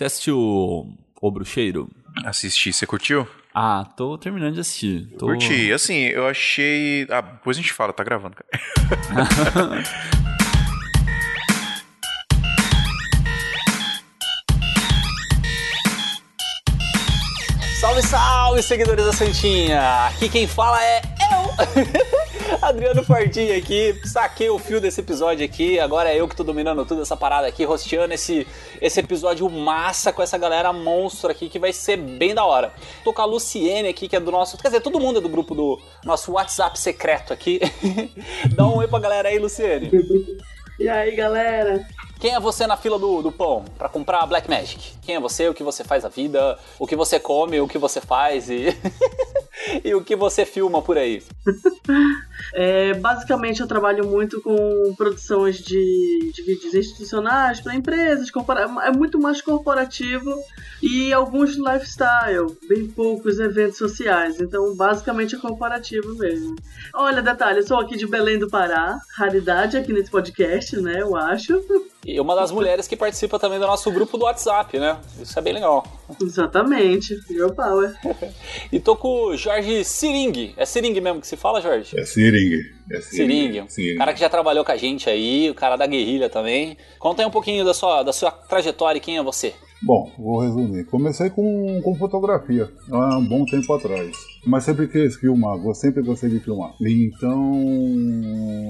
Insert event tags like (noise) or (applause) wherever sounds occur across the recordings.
Você assistiu O Bruxeiro? Assisti, você curtiu? Ah, tô terminando de assistir. Tô... Curti. Assim, eu achei. Ah, depois a gente fala, tá gravando, cara. (laughs) Salve, salve, seguidores da Santinha! Aqui quem fala é eu, (laughs) Adriano Fortinho aqui. Saquei o fio desse episódio aqui. Agora é eu que tô dominando tudo essa parada aqui, rosteando esse, esse episódio massa com essa galera monstro aqui que vai ser bem da hora. Tô com a Luciene aqui, que é do nosso. Quer dizer, todo mundo é do grupo do nosso WhatsApp secreto aqui. (laughs) Dá um oi pra galera aí, Luciene. E aí, galera? Quem é você na fila do, do pão para comprar Black Magic? Quem é você, o que você faz a vida, o que você come, o que você faz e, (laughs) (laughs) e o que você filma por aí? É, basicamente, eu trabalho muito com produções de, de vídeos institucionais para empresas, é muito mais corporativo e alguns lifestyle, bem poucos eventos sociais. Então, basicamente, é corporativo mesmo. Olha, detalhe, eu sou aqui de Belém do Pará, raridade aqui nesse podcast, né? Eu acho. E uma das mulheres que participa também do nosso grupo do WhatsApp, né? Isso é bem legal. Exatamente, Girl Power. (laughs) e tô com o Jorge Siring. É Siring mesmo que se fala, Jorge? É Siring. É Siring. Siring. cara que já trabalhou com a gente aí, o cara da guerrilha também. Conta aí um pouquinho da sua, da sua trajetória e quem é você. Bom, vou resumir. Comecei com, com fotografia há um bom tempo atrás. Mas sempre quis filmar, sempre gostei de filmar. Então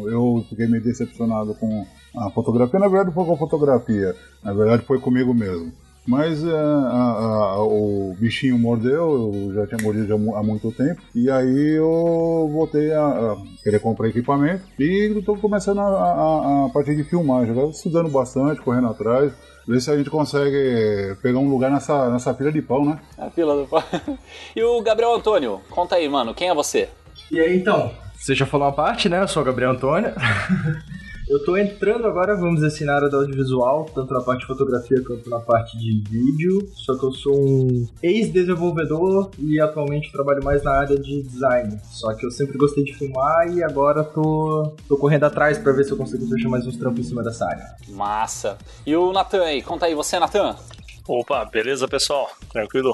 eu fiquei meio decepcionado com a fotografia. Na verdade, foi com a fotografia. Na verdade, foi comigo mesmo. Mas é, a, a, o bichinho mordeu, eu já tinha mordido já há muito tempo. E aí eu voltei a, a querer comprar equipamento e estou começando a, a, partir de filmagem. Agora estudando bastante, correndo atrás ver se a gente consegue pegar um lugar nessa, nessa fila de pão, né? A fila do pão. (laughs) E o Gabriel Antônio, conta aí, mano, quem é você? E aí, então, você já falou uma parte, né? Eu sou o Gabriel Antônio. (laughs) Eu tô entrando agora, vamos dizer assim, na área do audiovisual, tanto na parte de fotografia quanto na parte de vídeo. Só que eu sou um ex-desenvolvedor e atualmente trabalho mais na área de design. Só que eu sempre gostei de filmar e agora tô, tô correndo atrás para ver se eu consigo fechar mais uns trampos em cima dessa área. Massa. E o Natan aí, conta aí, você, Natan? Opa, beleza, pessoal? Tranquilo?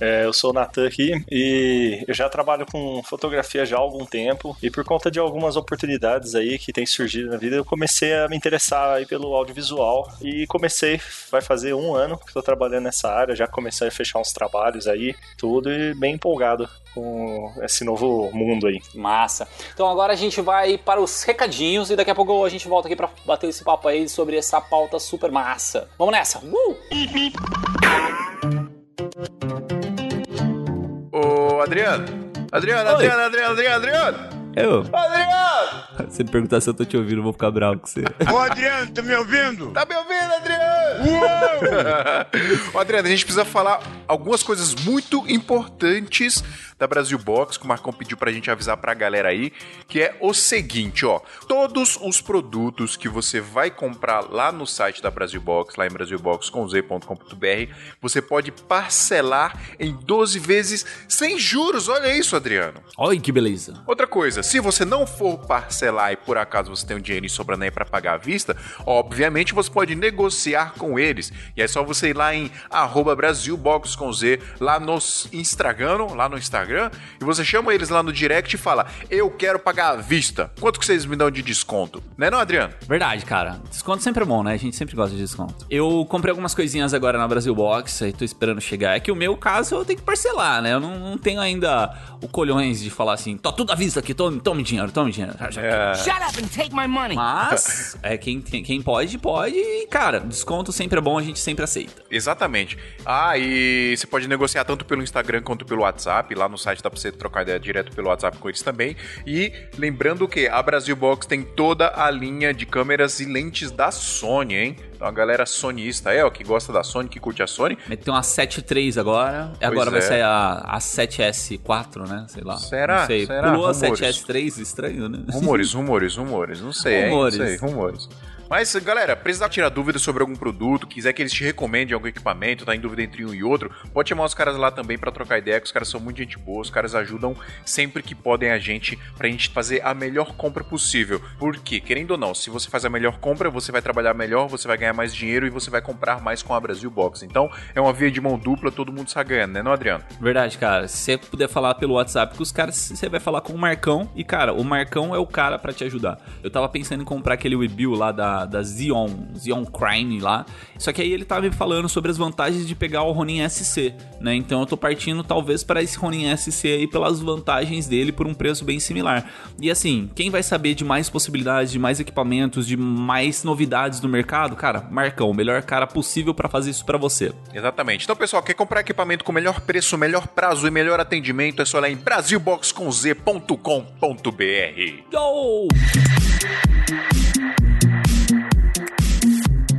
É, eu sou o Natan aqui e eu já trabalho com fotografia já há algum tempo e por conta de algumas oportunidades aí que tem surgido na vida, eu comecei a me interessar aí pelo audiovisual e comecei, vai fazer um ano que estou trabalhando nessa área, já comecei a fechar uns trabalhos aí, tudo e bem empolgado com esse novo mundo aí. Massa. Então agora a gente vai para os recadinhos e daqui a pouco a gente volta aqui para bater esse papo aí sobre essa pauta super massa. Vamos nessa! Uh! Adriano. Adriano, Oi. Adriano, Adriano, Adriano, Adriano. Eu? Adriano! (laughs) Se perguntar se eu tô te ouvindo, eu vou ficar bravo com você. (laughs) Ô, Adriano, tá me ouvindo? Tá me ouvindo, Adriano? Uou! (laughs) Ô, Adriano, a gente precisa falar algumas coisas muito importantes da Brasil Box, que o Marcão pediu pra gente avisar pra galera aí, que é o seguinte, ó. Todos os produtos que você vai comprar lá no site da Brasil Box, lá em brasilbox.com.br, você pode parcelar em 12 vezes sem juros. Olha isso, Adriano. Olha que beleza. Outra coisa, se você não for parcelar e por acaso você tem um dinheiro sobrando aí para pagar à vista, obviamente você pode negociar com eles. E é só você ir lá em @brasilbox com Z lá no Instagram, lá no Instagram Instagram e você chama eles lá no direct e fala: Eu quero pagar à vista. Quanto que vocês me dão de desconto? Né, não, Adriano? Verdade, cara. Desconto sempre é bom, né? A gente sempre gosta de desconto. Eu comprei algumas coisinhas agora na Brasil Box, aí tô esperando chegar. É que o meu caso eu tenho que parcelar, né? Eu não, não tenho ainda o colhões de falar assim: Tô tudo à vista aqui, tome, tome dinheiro, tome dinheiro. É... Shut up and take my money. Mas, (laughs) é, quem, quem pode, pode. E, cara, desconto sempre é bom, a gente sempre aceita. Exatamente. Ah, e você pode negociar tanto pelo Instagram quanto pelo WhatsApp, lá no site dá pra você trocar ideia direto pelo WhatsApp com eles também. E lembrando que a Brasil Box tem toda a linha de câmeras e lentes da Sony, hein? Então a galera sonista é, ó, que gosta da Sony, que curte a Sony. Tem uma 7.3 agora. Pois agora é. vai sair a, a 7S4, né? Sei lá. Será? Não sei. Será? Pulou rumores. a 7S3, estranho, né? Rumores, (laughs) rumores, rumores. Não sei, rumores. Hein? Não sei, rumores. Mas, galera, precisar tirar dúvidas sobre algum produto, quiser que eles te recomendem algum equipamento, tá em dúvida entre um e outro, pode chamar os caras lá também para trocar ideia, que os caras são muito gente boa, os caras ajudam sempre que podem a gente pra gente fazer a melhor compra possível. Porque, querendo ou não, se você faz a melhor compra, você vai trabalhar melhor, você vai ganhar mais dinheiro e você vai comprar mais com a Brasil Box. Então, é uma via de mão dupla, todo mundo está ganhando, né, não, Adriano? Verdade, cara. Se você puder falar pelo WhatsApp com os caras, você vai falar com o Marcão. E, cara, o Marcão é o cara para te ajudar. Eu tava pensando em comprar aquele Webill lá da, da Xeon, Xeon Crime lá. Só que aí ele tava me falando sobre as vantagens de pegar o Ronin SC, né? Então eu tô partindo talvez para esse Ronin SC aí pelas vantagens dele por um preço bem similar. E assim, quem vai saber de mais possibilidades, de mais equipamentos, de mais novidades no mercado? Cara, Marcão, o melhor cara possível para fazer isso para você. Exatamente. Então, pessoal, quer comprar equipamento com melhor preço, melhor prazo e melhor atendimento? É só lá em brasilboxconz.com.br. Yo!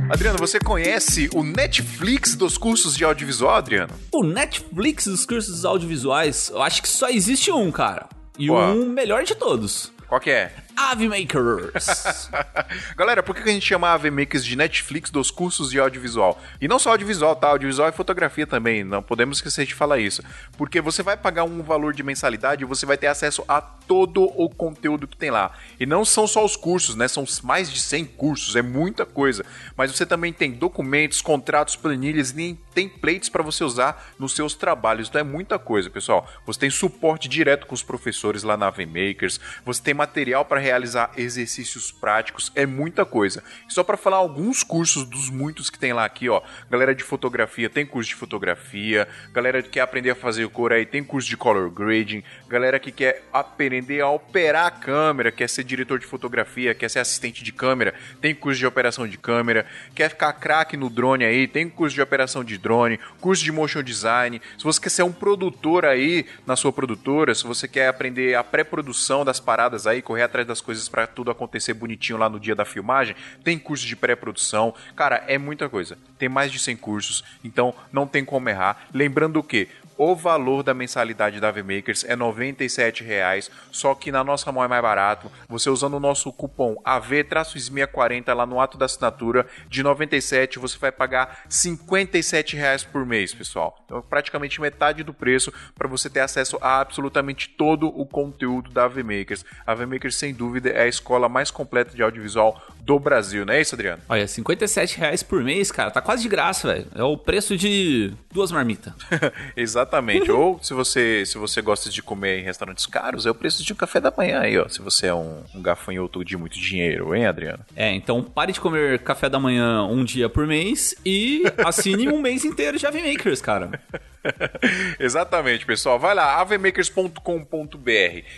Adriano, você conhece o Netflix dos cursos de audiovisual, Adriano? O Netflix dos cursos audiovisuais, eu acho que só existe um, cara. E Qual? um melhor de todos. Qual que é? Ave Makers. (laughs) Galera, por que a gente chama a AV Makers de Netflix dos cursos de audiovisual? E não só audiovisual, tá? Audiovisual e fotografia também, não podemos esquecer de falar isso. Porque você vai pagar um valor de mensalidade e você vai ter acesso a todo o conteúdo que tem lá. E não são só os cursos, né? São mais de 100 cursos, é muita coisa. Mas você também tem documentos, contratos, planilhas e templates para você usar nos seus trabalhos. Então é muita coisa, pessoal. Você tem suporte direto com os professores lá na AV Makers, você tem material para realizar exercícios práticos, é muita coisa. Só para falar alguns cursos dos muitos que tem lá aqui, ó. Galera de fotografia tem curso de fotografia, galera que quer aprender a fazer cor aí tem curso de color grading, galera que quer aprender a operar a câmera, quer ser diretor de fotografia, quer ser assistente de câmera, tem curso de operação de câmera, quer ficar craque no drone aí, tem curso de operação de drone, curso de motion design. Se você quer ser um produtor aí na sua produtora, se você quer aprender a pré-produção das paradas aí, correr atrás das coisas para tudo acontecer bonitinho lá no dia da filmagem, tem curso de pré-produção. Cara, é muita coisa. Tem mais de 100 cursos, então não tem como errar. Lembrando que o valor da mensalidade da VMakers é R$ 97,00, só que na nossa mão é mais barato. Você usando o nosso cupom AV-SMIA40 lá no ato da assinatura de 97, você vai pagar R$ 57,00 por mês, pessoal. Então, praticamente metade do preço para você ter acesso a absolutamente todo o conteúdo da VMakers. A VMakers, sem dúvida, é a escola mais completa de audiovisual do Brasil, não é isso, Adriano? Olha, 57 reais por mês, cara, tá quase de graça, velho. É o preço de duas marmitas. (laughs) Exatamente. Ou se você, se você gosta de comer em restaurantes caros, é o preço de um café da manhã aí, ó. Se você é um, um gafanhoto de muito dinheiro, hein, Adriano? É, então pare de comer café da manhã um dia por mês e assine um mês inteiro de Ave Makers, cara. (laughs) Exatamente, pessoal. Vai lá, avemakers.com.br.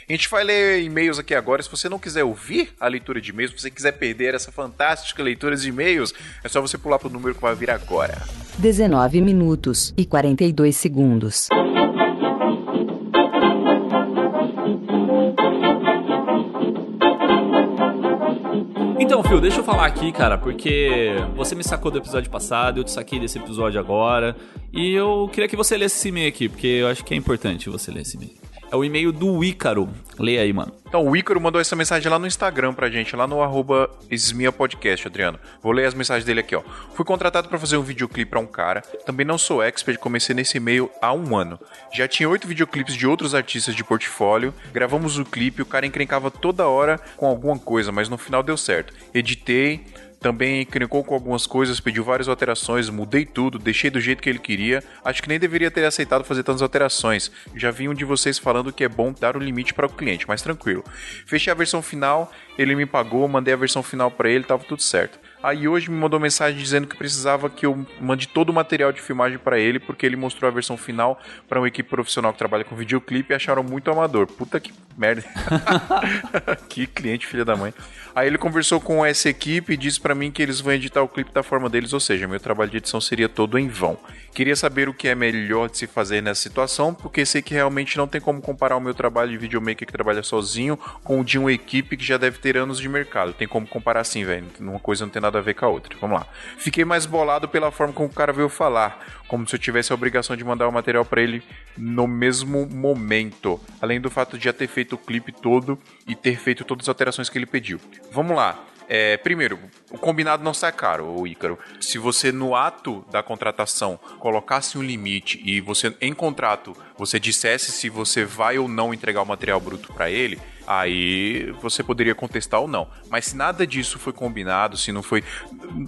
A gente vai ler e-mails aqui agora. Se você não quiser ouvir a leitura de e-mails, se você quiser perder essa fantástica leitura de e-mails, é só você pular pro número que vai vir agora. 19 minutos e 42 segundos. Então, Phil, deixa eu falar aqui, cara, porque você me sacou do episódio passado, eu te saquei desse episódio agora, e eu queria que você lesse esse e-mail aqui, porque eu acho que é importante você ler esse e-mail. É o e-mail do Ícaro. Leia aí, mano. Então, o Ícaro mandou essa mensagem lá no Instagram pra gente, lá no arroba Podcast, Adriano. Vou ler as mensagens dele aqui, ó. Fui contratado pra fazer um videoclipe pra um cara. Também não sou expert, comecei nesse e-mail há um ano. Já tinha oito videoclipes de outros artistas de portfólio. Gravamos o clipe, o cara encrencava toda hora com alguma coisa, mas no final deu certo. Editei, também encrencou com algumas coisas, pediu várias alterações, mudei tudo, deixei do jeito que ele queria. Acho que nem deveria ter aceitado fazer tantas alterações. Já vi um de vocês falando que é bom dar o limite para o cliente, mas tranquilo. Fechei a versão final, ele me pagou, mandei a versão final para ele, tava tudo certo. Aí hoje me mandou mensagem dizendo que precisava que eu mande todo o material de filmagem para ele, porque ele mostrou a versão final para uma equipe profissional que trabalha com videoclipe e acharam muito amador. Puta que merda. (laughs) que cliente, filha da mãe. Aí ele conversou com essa equipe e disse para mim que eles vão editar o clipe da forma deles, ou seja, meu trabalho de edição seria todo em vão. Queria saber o que é melhor de se fazer nessa situação, porque sei que realmente não tem como comparar o meu trabalho de videomaker que trabalha sozinho com o de uma equipe que já deve ter anos de mercado. Tem como comparar assim, velho. Uma coisa não tem nada a ver com a outra. Vamos lá. Fiquei mais bolado pela forma como o cara veio falar, como se eu tivesse a obrigação de mandar o material para ele no mesmo momento, além do fato de já ter feito o clipe todo e ter feito todas as alterações que ele pediu. Vamos lá. É, primeiro, o combinado não sai caro, o Ícaro. Se você no ato da contratação colocasse um limite e você em contrato você dissesse se você vai ou não entregar o material bruto para ele, aí você poderia contestar ou não. Mas se nada disso foi combinado, se não foi.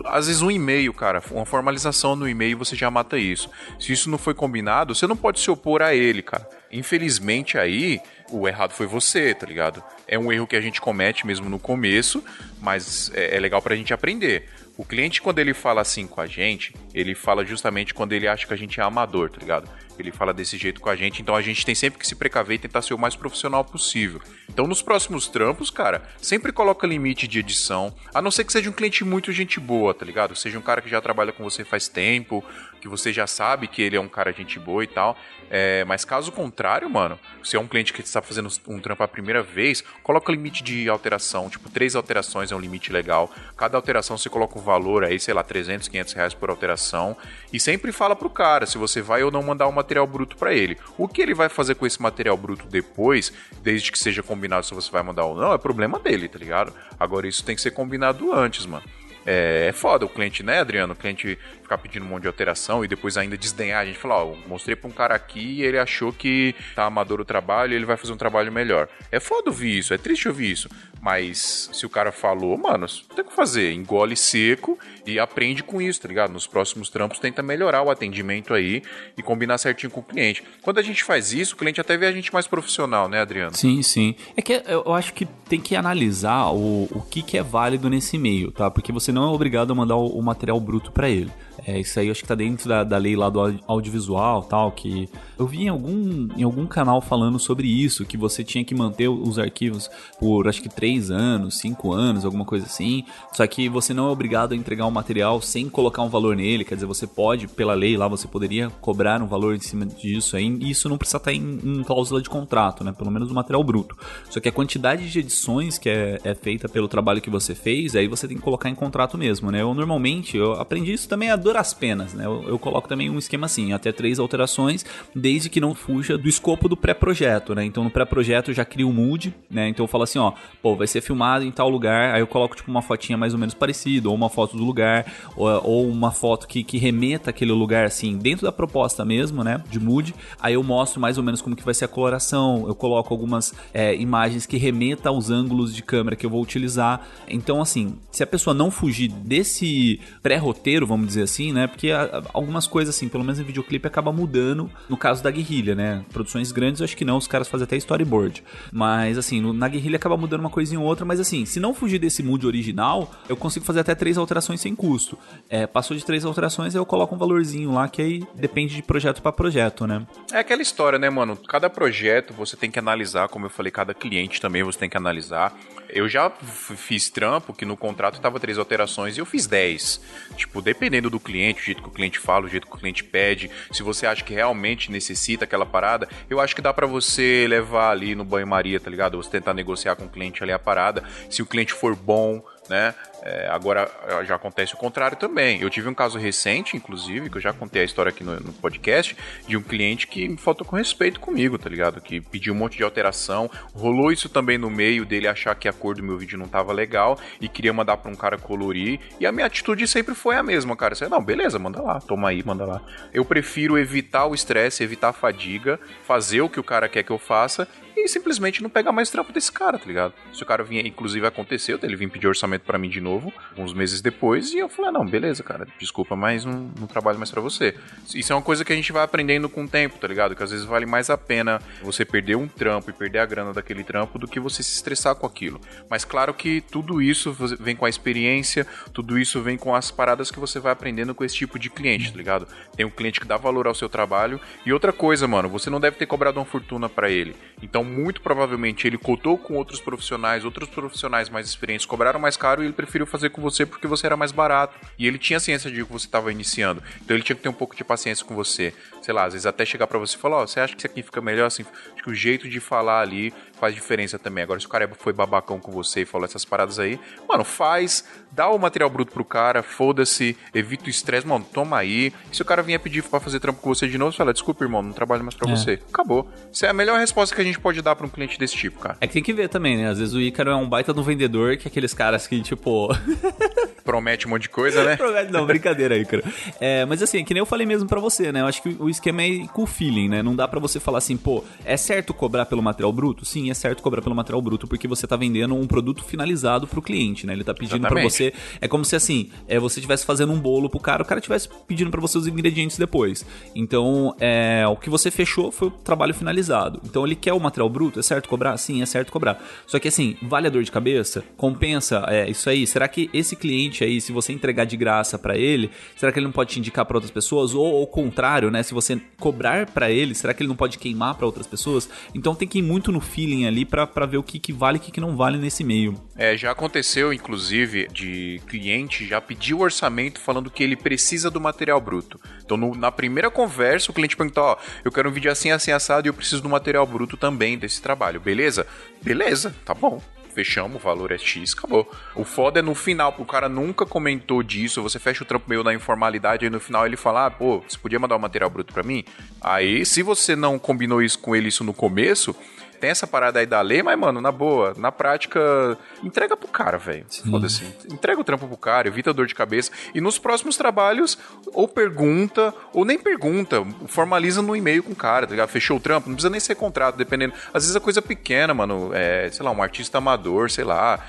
Às vezes um e-mail, cara, uma formalização no e-mail você já mata isso. Se isso não foi combinado, você não pode se opor a ele, cara. Infelizmente aí, o errado foi você, tá ligado? É um erro que a gente comete mesmo no começo, mas é, é legal pra gente aprender. O cliente, quando ele fala assim com a gente, ele fala justamente quando ele acha que a gente é amador, tá ligado? Ele fala desse jeito com a gente, então a gente tem sempre que se precaver e tentar ser o mais profissional possível. Então, nos próximos trampos, cara, sempre coloca limite de edição, a não ser que seja um cliente muito gente boa, tá ligado? Seja um cara que já trabalha com você faz tempo, que você já sabe que ele é um cara gente boa e tal. É, mas caso contrário, mano, se é um cliente que está fazendo um trampo a primeira vez, coloca limite de alteração. Tipo, três alterações é um limite legal. Cada alteração você coloca um valor aí, sei lá, 300, 500 reais por alteração. E sempre fala pro cara se você vai ou não mandar um material bruto para ele. O que ele vai fazer com esse material bruto depois, desde que seja combinado se você vai mandar ou não, é problema dele, tá ligado? Agora isso tem que ser combinado antes, mano. É, é foda o cliente, né, Adriano? O cliente ficar pedindo um monte de alteração e depois ainda desdenhar. A gente falar, ó, mostrei pra um cara aqui e ele achou que tá amador o trabalho ele vai fazer um trabalho melhor. É foda ouvir isso, é triste ouvir isso. Mas se o cara falou, mano, tem que fazer, engole seco e aprende com isso, tá ligado? Nos próximos trampos tenta melhorar o atendimento aí e combinar certinho com o cliente. Quando a gente faz isso, o cliente até vê a gente mais profissional, né, Adriano? Sim, sim. É que eu acho que tem que analisar o, o que, que é válido nesse meio, tá? Porque você não é obrigado a mandar o, o material bruto para ele. É, isso aí acho que tá dentro da, da lei lá do audiovisual tal, que eu vi em algum, em algum canal falando sobre isso, que você tinha que manter os arquivos por acho que 3 anos, 5 anos, alguma coisa assim. Só que você não é obrigado a entregar o material sem colocar um valor nele, quer dizer, você pode, pela lei lá, você poderia cobrar um valor em cima disso aí, e isso não precisa estar em, em cláusula de contrato, né? Pelo menos o material bruto. Só que a quantidade de edições que é, é feita pelo trabalho que você fez, aí você tem que colocar em contrato mesmo, né? Eu normalmente, eu aprendi isso também a duras penas, né? Eu, eu, coloco também um esquema assim, até três alterações, desde que não fuja do escopo do pré-projeto, né? Então no pré-projeto eu já crio o mood, né? Então eu falo assim, ó, pô, vai ser filmado em tal lugar, aí eu coloco tipo uma fotinha mais ou menos parecida, ou uma foto do lugar, ou, ou uma foto que, que remeta aquele lugar assim, dentro da proposta mesmo, né? De mood. Aí eu mostro mais ou menos como que vai ser a coloração, eu coloco algumas é, imagens que remetam aos ângulos de câmera que eu vou utilizar. Então, assim, se a pessoa não fugir desse pré-roteiro, vamos dizer assim, assim, né? Porque algumas coisas, assim, pelo menos em videoclipe, acaba mudando no caso da guerrilha, né? Produções grandes, eu acho que não, os caras fazem até storyboard. Mas, assim, no, na guerrilha acaba mudando uma coisinha ou outra, mas assim, se não fugir desse mood original, eu consigo fazer até três alterações sem custo. É, passou de três alterações, eu coloco um valorzinho lá, que aí depende de projeto para projeto, né? É aquela história, né, mano? Cada projeto você tem que analisar, como eu falei, cada cliente também você tem que analisar. Eu já fiz trampo que no contrato tava três alterações e eu fiz dez. Tipo, dependendo do cliente, o jeito que o cliente fala, o jeito que o cliente pede, se você acha que realmente necessita aquela parada, eu acho que dá para você levar ali no banho-maria, tá ligado? Você tentar negociar com o cliente ali a parada. Se o cliente for bom, né? É, agora já acontece o contrário também. Eu tive um caso recente, inclusive, que eu já contei a história aqui no, no, podcast, de um cliente que me faltou com respeito comigo, tá ligado? Que pediu um monte de alteração. Rolou isso também no meio dele achar que a cor do meu vídeo não tava legal e queria mandar pra um cara colorir. E a minha atitude sempre foi a mesma, cara. Você, não, beleza, manda lá, toma aí, manda lá. Eu prefiro evitar o estresse, evitar a fadiga, fazer o que o cara quer que eu faça e simplesmente não pegar mais trampo desse cara, tá ligado? Se o cara vinha, inclusive aconteceu, ele vinha pedir orçamento para mim de novo, uns meses depois, e eu falei, ah, não, beleza, cara, desculpa, mas não, não trabalho mais para você. Isso é uma coisa que a gente vai aprendendo com o tempo, tá ligado? Que às vezes vale mais a pena você perder um trampo e perder a grana daquele trampo do que você se estressar com aquilo. Mas claro que tudo isso vem com a experiência, tudo isso vem com as paradas que você vai aprendendo com esse tipo de cliente, tá ligado? Tem um cliente que dá valor ao seu trabalho. E outra coisa, mano, você não deve ter cobrado uma fortuna para ele. Então, muito provavelmente ele cotou com outros profissionais, outros profissionais mais experientes cobraram mais caro e ele preferiu fazer com você porque você era mais barato. E ele tinha ciência de que você estava iniciando. Então ele tinha que ter um pouco de paciência com você. Sei lá, às vezes até chegar para você e falar: Ó, oh, você acha que isso aqui fica melhor assim? Acho que o jeito de falar ali faz diferença também. Agora, se o cara foi babacão com você e falou essas paradas aí, mano, faz, dá o material bruto pro cara, foda-se, evita o estresse, mano, toma aí. E se o cara vier pedir pra fazer trampo com você de novo, você fala: desculpa, irmão, não trabalho mais pra é. você. Acabou. Isso é a melhor resposta que a gente pode dar pra um cliente desse tipo, cara? É que tem que ver também, né? Às vezes o Ícaro é um baita do vendedor que é aqueles caras que, tipo. (laughs) Promete um monte de coisa, né? (laughs) Não, brincadeira, Ícaro. É, mas assim, que nem eu falei mesmo pra você, né? Eu acho que o esquema é com o feeling, né? Não dá pra você falar assim, pô, é certo cobrar pelo material bruto? Sim, é certo cobrar pelo material bruto, porque você tá vendendo um produto finalizado pro cliente, né? Ele tá pedindo pra Exatamente. você. É como se assim, é, você estivesse fazendo um bolo pro cara, o cara estivesse pedindo pra você os ingredientes depois. Então, é, o que você fechou foi o trabalho finalizado. Então, ele quer o material bruto, é certo cobrar? Sim, é certo cobrar. Só que assim, vale a dor de cabeça? Compensa é, isso aí? Será que esse cliente aí, se você entregar de graça pra ele, será que ele não pode te indicar pra outras pessoas? Ou ao contrário, né? Se você cobrar pra ele, será que ele não pode queimar pra outras pessoas? Então tem que ir muito no feeling ali pra ver o que, que vale e o que, que não vale nesse meio. É, já aconteceu, inclusive, de cliente já pedir o orçamento falando que ele precisa do material bruto. Então, no- na primeira conversa, o cliente perguntou: Ó, eu quero um vídeo assim, assim, assado e eu preciso do material bruto também desse trabalho, beleza? Beleza, tá bom. Fechamos, o valor é X, acabou. O foda é no final, o cara nunca comentou disso, você fecha o trampo meio na informalidade, aí no final ele fala, ah, pô, você podia mandar o material bruto pra mim? Aí, se você não combinou isso com ele isso no começo, tem essa parada aí da lei, mas, mano, na boa, na prática, entrega pro cara, velho. Foda-se. Entrega o trampo pro cara, evita dor de cabeça. E nos próximos trabalhos, ou pergunta, ou nem pergunta, formaliza no e-mail com o cara, tá ligado? Fechou o trampo, não precisa nem ser contrato, dependendo. Às vezes é coisa pequena, mano, é, sei lá, um artista amador, sei lá.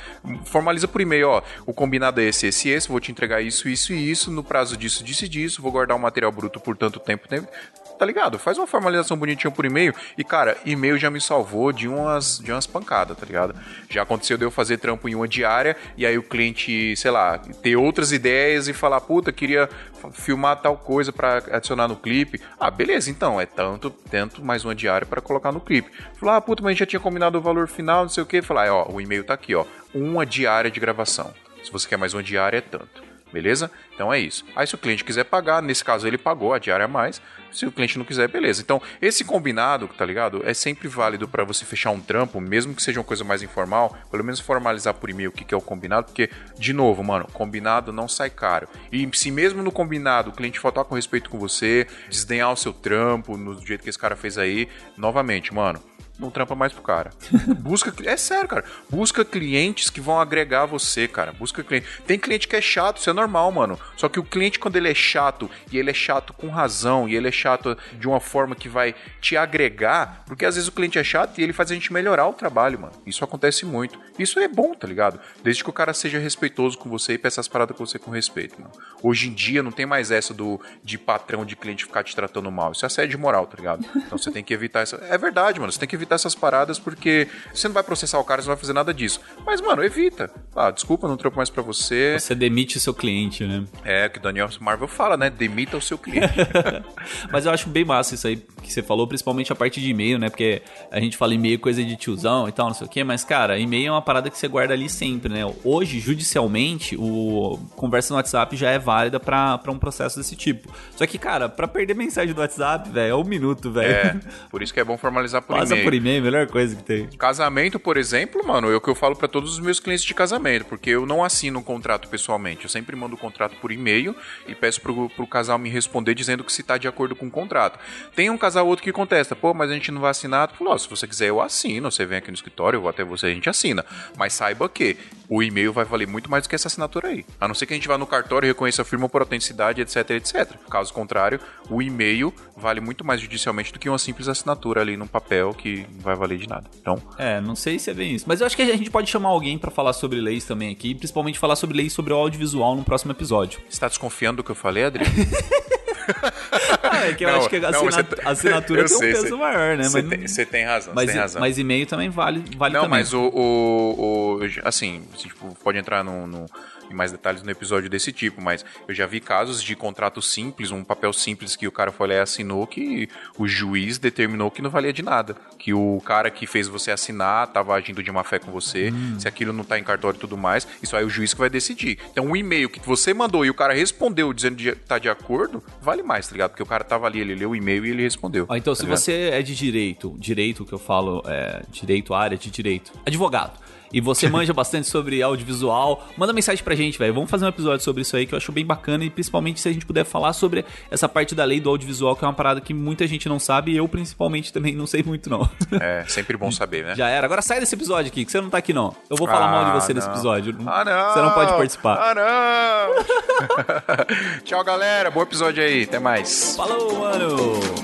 Formaliza por e-mail, ó, o combinado é esse, esse, esse, vou te entregar isso, isso e isso, no prazo disso, disso e disso, vou guardar o material bruto por tanto tempo, tempo tá ligado? Faz uma formalização bonitinha por e-mail. E, cara, e-mail já me salvou de umas, de umas pancadas, tá ligado? Já aconteceu de eu fazer trampo em uma diária e aí o cliente, sei lá, ter outras ideias e falar, puta, queria filmar tal coisa pra adicionar no clipe. Ah, beleza, então, é tanto, tanto mais uma diária pra colocar no clipe. Falar, ah, puta, mas a gente já tinha combinado o valor final, não sei o que. Falar, ah, ó, o e-mail tá aqui, ó. Uma diária de gravação. Se você quer mais uma diária, é tanto. Beleza? Então é isso. Aí se o cliente quiser pagar, nesse caso ele pagou a diária a mais. Se o cliente não quiser, beleza. Então, esse combinado, tá ligado? É sempre válido pra você fechar um trampo, mesmo que seja uma coisa mais informal, pelo menos formalizar por e-mail o que que é o combinado, porque, de novo, mano, combinado não sai caro. E se mesmo no combinado o cliente faltar com respeito com você, desdenhar o seu trampo, no jeito que esse cara fez aí, novamente, mano, não trampa mais pro cara. (laughs) Busca, é sério, cara. Busca clientes que vão agregar você, cara. Busca cliente. Tem cliente que é chato, isso é normal, mano. Só que o cliente quando ele é chato e ele é chato com razão e ele é chato de uma forma que vai te agregar, porque às vezes o cliente é chato e ele faz a gente melhorar o trabalho, mano. Isso acontece muito. Isso é bom, tá ligado? Desde que o cara seja respeitoso com você e peça as paradas com você com respeito, mano. Hoje em dia não tem mais essa do de patrão de cliente ficar te tratando mal. Isso é assédio moral, tá ligado? Então você tem que evitar essa. É verdade, mano. Você tem que evitar essas paradas porque você não vai processar o cara, você não vai fazer nada disso. Mas, mano, evita. Ah, desculpa, não trampo mais pra você. Você demite o seu cliente, né? É, que o Daniel Marvel fala, né? Demita o seu cliente. (laughs) Mas eu acho bem massa isso aí que você falou, principalmente a parte de e-mail, né? Porque a gente fala e-mail coisa de tiozão e tal, não sei o quê, mas, cara, e-mail é uma parada que você guarda ali sempre, né? Hoje, judicialmente, o conversa no WhatsApp já é válida pra, pra um processo desse tipo. Só que, cara, pra perder mensagem do WhatsApp, velho, é um minuto, velho. é, por isso que é bom formalizar por Passa e-mail. por melhor coisa que tem. Casamento, por exemplo, mano, é o que eu falo pra todos os meus clientes de casamento, porque eu não assino um contrato pessoalmente. Eu sempre mando o contrato por e-mail e peço pro, pro casal me responder dizendo que se tá de acordo com o contrato. Tem um casal outro que contesta, pô, mas a gente não vai assinar. Tu falou, ó, se você quiser eu assino, você vem aqui no escritório, eu vou até você, a gente assina. Mas saiba que o e-mail vai valer muito mais do que essa assinatura aí. A não ser que a gente vá no cartório e reconheça a firma por autenticidade, etc, etc. Caso contrário, o e-mail vale muito mais judicialmente do que uma simples assinatura ali num papel que não vai valer de nada. Então, É, não sei se é bem isso. Mas eu acho que a gente pode chamar alguém pra falar sobre leis também aqui, principalmente falar sobre leis sobre o audiovisual no próximo episódio. você tá desconfiando do que eu falei, Adriano? (laughs) Ah, é que eu Não, acho que a não, tá- assinatura eu tem um sei, peso você- maior, né? Você Mas, tem, tem razão, mas, tem razão. mas e-mail também vale, vale não, também. mas o, o, o- Assim, tipo, pode entrar no, no- em mais detalhes no episódio desse tipo, mas eu já vi casos de contrato simples, um papel simples que o cara foi lá e assinou que o juiz determinou que não valia de nada. Que o cara que fez você assinar tava agindo de má fé com você, Hum. se aquilo não tá em cartório e tudo mais, isso aí é o juiz que vai decidir. Então o e-mail que você mandou e o cara respondeu dizendo que tá de acordo, vale mais, tá ligado? Porque o cara tava ali, ele leu o e-mail e ele respondeu. Ó, então, tá se ligado? você é de direito, direito que eu falo, é direito, área de direito, advogado, e você manja bastante sobre audiovisual, manda mensagem pra gente, velho. Vamos fazer um episódio sobre isso aí que eu acho bem bacana e principalmente se a gente puder falar sobre essa parte da lei do audiovisual, que é uma parada que muita gente não sabe e eu principalmente também não sei muito não. É, sempre bom saber, né? Já era. Agora sai desse episódio aqui, que você não tá aqui não. Eu vou falar Ah, mal de você não. nesse episódio. Ah, não! Você não pode participar. Ah, não! (laughs) Tchau, galera. Bom episódio aí. Até mais. Falou, mano!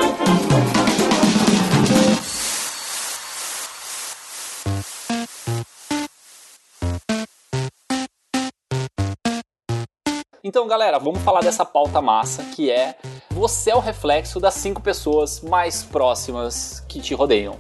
Então, galera, vamos falar dessa pauta massa que é você é o reflexo das cinco pessoas mais próximas que te rodeiam.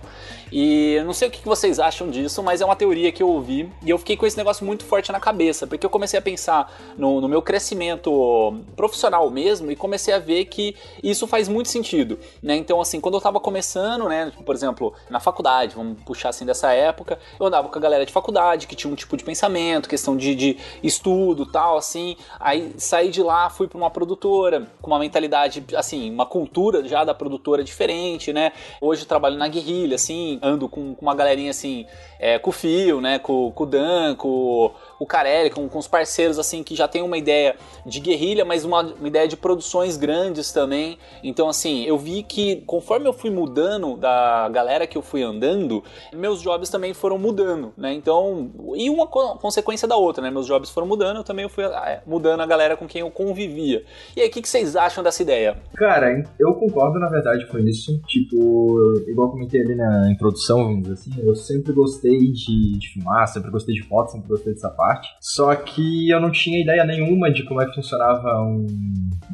E eu não sei o que vocês acham disso, mas é uma teoria que eu ouvi e eu fiquei com esse negócio muito forte na cabeça, porque eu comecei a pensar no, no meu crescimento profissional mesmo e comecei a ver que isso faz muito sentido, né? Então, assim, quando eu tava começando, né, por exemplo, na faculdade, vamos puxar assim dessa época, eu andava com a galera de faculdade que tinha um tipo de pensamento, questão de, de estudo tal, assim. Aí saí de lá, fui para uma produtora com uma mentalidade, assim, uma cultura já da produtora diferente, né? Hoje trabalho na guerrilha, assim, ando com, com uma galerinha assim, é, com o Fio, né? Com, com o Dan, com o Carelli, com, com os parceiros assim que já tem uma ideia de guerrilha, mas uma, uma ideia de produções grandes também. Então, assim, eu vi que conforme eu fui mudando da galera que eu fui andando, meus jobs também foram mudando, né? Então, e uma co- consequência da outra, né? Meus jobs foram mudando, eu também fui é, mudando a galera com quem eu convivia. E aí, o que, que vocês acham dessa ideia? Cara, eu concordo na verdade com isso. Tipo, igual comentei ali na introdução, vamos dizer assim, eu sempre gostei de, de filmar, sempre gostei de foto, sempre gostei dessa parte. Só que eu não tinha ideia nenhuma de como é que funcionava um,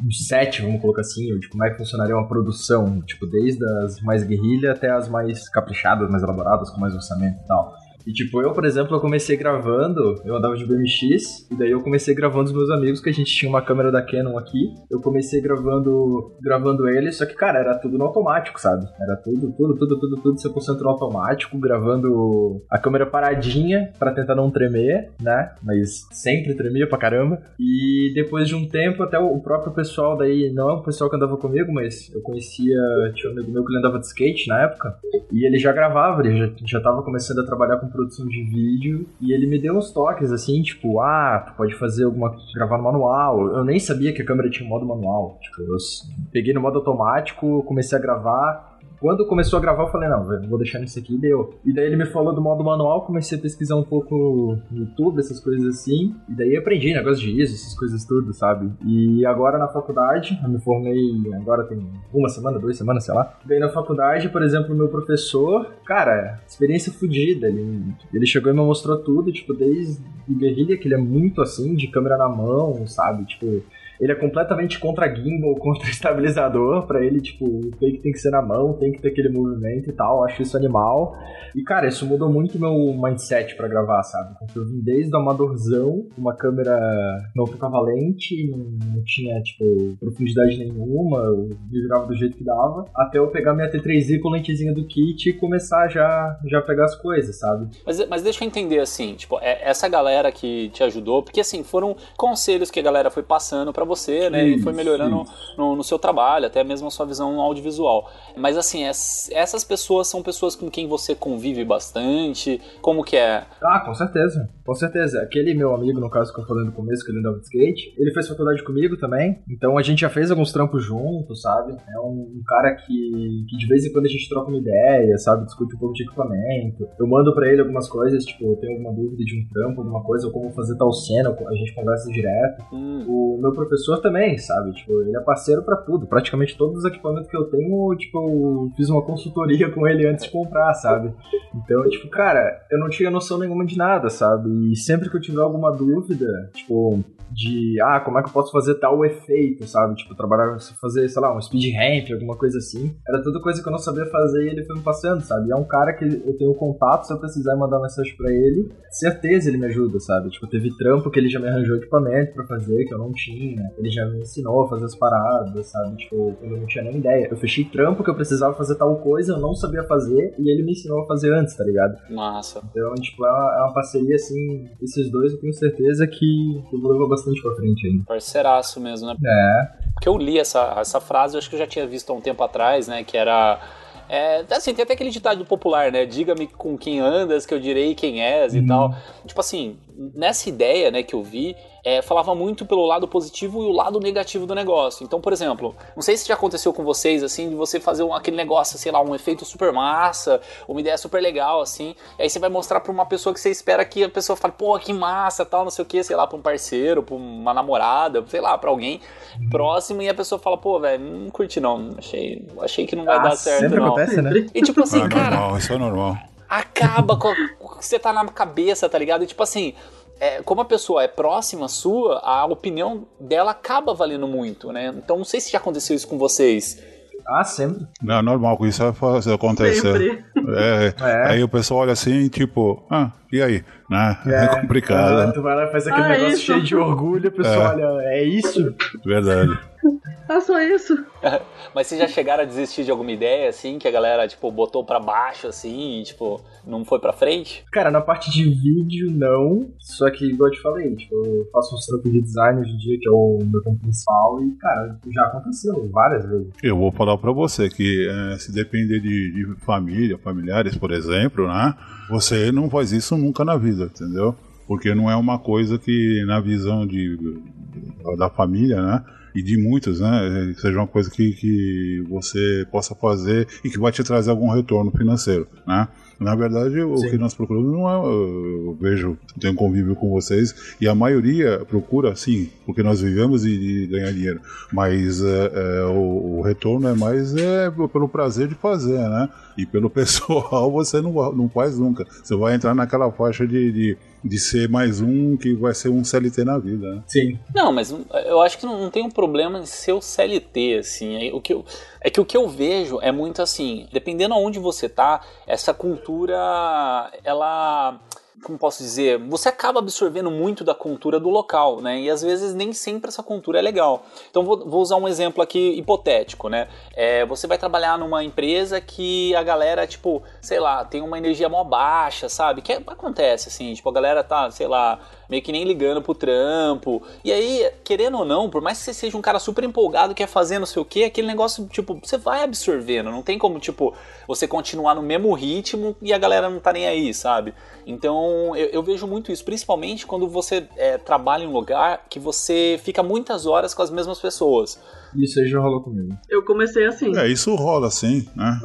um set, vamos colocar assim, ou de como é que funcionaria uma produção, tipo, desde as mais guerrilha até as mais caprichadas, mais elaboradas, com mais orçamento e tal. E tipo, eu, por exemplo, eu comecei gravando, eu andava de BMX, e daí eu comecei gravando os meus amigos, que a gente tinha uma câmera da Canon aqui. Eu comecei gravando gravando eles, só que, cara, era tudo no automático, sabe? Era tudo, tudo, tudo, tudo, tudo 100% no automático, gravando a câmera paradinha pra tentar não tremer, né? Mas sempre tremia pra caramba. E depois de um tempo, até o próprio pessoal daí, não é o pessoal que andava comigo, mas eu conhecia, tinha um amigo meu que andava de skate na época, e ele já gravava, ele já, já tava começando a trabalhar com produção de vídeo e ele me deu uns toques assim, tipo, ah, tu pode fazer alguma. gravar no manual. Eu nem sabia que a câmera tinha modo manual. Tipo, eu peguei no modo automático, comecei a gravar. Quando começou a gravar, eu falei, não, velho, vou deixar nisso aqui e deu. E daí ele me falou do modo manual, comecei a pesquisar um pouco no YouTube, essas coisas assim. E daí aprendi negócio de ISO, essas coisas tudo, sabe? E agora na faculdade, eu me formei, agora tem uma semana, duas semanas, sei lá. Daí na faculdade, por exemplo, meu professor, cara, experiência fodida. Ele, ele chegou e me mostrou tudo, tipo, desde guerrilha, que ele é muito assim, de câmera na mão, sabe? Tipo, ele é completamente contra gimbal, (laughs) contra estabilizador. Pra ele, tipo, o take tem que ser na mão, tem que ter aquele movimento e tal. Acho isso animal. E, cara, isso mudou muito meu mindset pra gravar, sabe? Porque eu vim desde o amadorzão, uma câmera não ficava lente, não, tinha, tipo, profundidade nenhuma, eu virava do jeito que dava, até eu pegar minha T3i com lentezinha do kit e começar já, já pegar as coisas, sabe? Mas, mas deixa eu entender assim, tipo, é essa galera que te ajudou, porque assim, foram conselhos que a galera foi passando pra você, né? e foi Isso, melhorando no, no seu trabalho, até mesmo a sua visão audiovisual. Mas assim, es- essas pessoas são pessoas com quem você convive bastante. Como que é? Ah, com certeza. Com certeza. Aquele meu amigo, no caso que eu falei no começo, que ele andava de skate, ele fez faculdade comigo também. Então a gente já fez alguns trampos juntos, sabe? É um, um cara que, que de vez em quando a gente troca uma ideia, sabe? Discute um pouco de equipamento. Eu mando pra ele algumas coisas, tipo, eu tenho alguma dúvida de um trampo, alguma coisa, ou como fazer tal cena, a gente conversa direto. Hum, O meu professor também, sabe? Tipo, ele é parceiro pra tudo. Praticamente todos os equipamentos que eu tenho, tipo, eu fiz uma consultoria com ele antes de comprar, sabe? Então, tipo, cara, eu não tinha noção nenhuma de nada, sabe? E sempre que eu tiver alguma dúvida, tipo, de, ah, como é que eu posso fazer tal efeito, sabe? Tipo, trabalhar, fazer, sei lá, um speed ramp, alguma coisa assim. Era tudo coisa que eu não sabia fazer e ele foi me passando, sabe? E é um cara que eu tenho contato, se eu precisar mandar mensagem pra ele, certeza ele me ajuda, sabe? Tipo, teve trampo que ele já me arranjou equipamento pra fazer, que eu não tinha. Ele já me ensinou a fazer as paradas, sabe? Tipo, eu não tinha nem ideia. Eu fechei trampo que eu precisava fazer tal coisa, eu não sabia fazer, e ele me ensinou a fazer antes, tá ligado? massa. Então, tipo, é uma, é uma parceria, assim, esses dois eu tenho certeza que, que eu vou levar bastante pra frente ainda. Parceiraço mesmo, né? É. Porque eu li essa, essa frase, eu acho que eu já tinha visto há um tempo atrás, né? Que era É, assim, tem até aquele ditado popular, né? Diga-me com quem andas, que eu direi quem és e tal. Tipo assim, nessa ideia, né, que eu vi, é, falava muito pelo lado positivo e o lado negativo do negócio. Então, por exemplo, não sei se já aconteceu com vocês, assim, de você fazer um, aquele negócio, sei lá, um efeito super massa, uma ideia super legal, assim, e aí você vai mostrar pra uma pessoa que você espera que a pessoa fale, pô, que massa, tal, não sei o que, sei lá, pra um parceiro, pra uma namorada, sei lá, pra alguém próximo, e a pessoa fala, pô, velho, não curti não, achei, achei que não vai Ah, dar certo, sempre não. acontece, né? E tipo assim, é cara, normal, isso é normal. acaba com com o que você tá na cabeça, tá ligado? E tipo assim, é, como a pessoa é próxima sua, a opinião dela acaba valendo muito, né? Então não sei se já aconteceu isso com vocês. Ah, sempre. Não, é normal que isso vai acontecer. Sempre. É, (laughs) É. Aí o pessoal olha assim, tipo, ah, e aí? Né? É, Ah, complicado, tu vai lá e faz aquele Ah, negócio isso. cheio de orgulho, a pessoa olha, é isso? verdade. Ah, (laughs) só isso. (laughs) Mas vocês já chegaram a desistir de alguma ideia, assim, que a galera, tipo, botou pra baixo, assim, e, tipo, não foi pra frente? Cara, na parte de vídeo, não. Só que, igual eu te falei, tipo, eu faço uns trampos de design hoje em dia, que é o meu campo principal, e, cara, já aconteceu várias vezes. Eu vou falar pra você que eh, se depender de, de família, familiares, por exemplo, né? Você não faz isso nunca na vida, entendeu? Porque não é uma coisa que na visão de, da família, né? E de muitos, né? Seja uma coisa que, que você possa fazer e que vai te trazer algum retorno financeiro, né? Na verdade, o Sim. que nós procuramos não é. Eu vejo, tenho convívio com vocês, e a maioria procura, sim, porque nós vivemos e, e ganhar dinheiro. Mas é, é, o, o retorno é mais é, pelo prazer de fazer, né? E pelo (laughs) pessoal você não, não faz nunca. Você vai entrar naquela faixa de, de, de ser mais um que vai ser um CLT na vida, né? Sim. Não, mas eu acho que não, tem um problema em ser o CLT, assim. É, o que eu, é que o que eu vejo é muito assim, dependendo aonde você tá, essa cultura, ela. Como posso dizer? Você acaba absorvendo muito da cultura do local, né? E às vezes nem sempre essa cultura é legal. Então vou, vou usar um exemplo aqui hipotético, né? É, você vai trabalhar numa empresa que a galera, tipo, sei lá, tem uma energia mó baixa, sabe? Que é- acontece, assim, tipo, a galera tá, sei lá, meio que nem ligando pro trampo. E aí, querendo ou não, por mais que você seja um cara super empolgado, quer fazer não sei o que, aquele negócio, tipo, você vai absorvendo. Não tem como, tipo, você continuar no mesmo ritmo e a galera não tá nem aí, sabe? Então, eu, eu vejo muito isso, principalmente quando você é, trabalha em um lugar que você fica muitas horas com as mesmas pessoas. Isso aí já rolou comigo. Eu comecei assim. É, isso rola sim, né?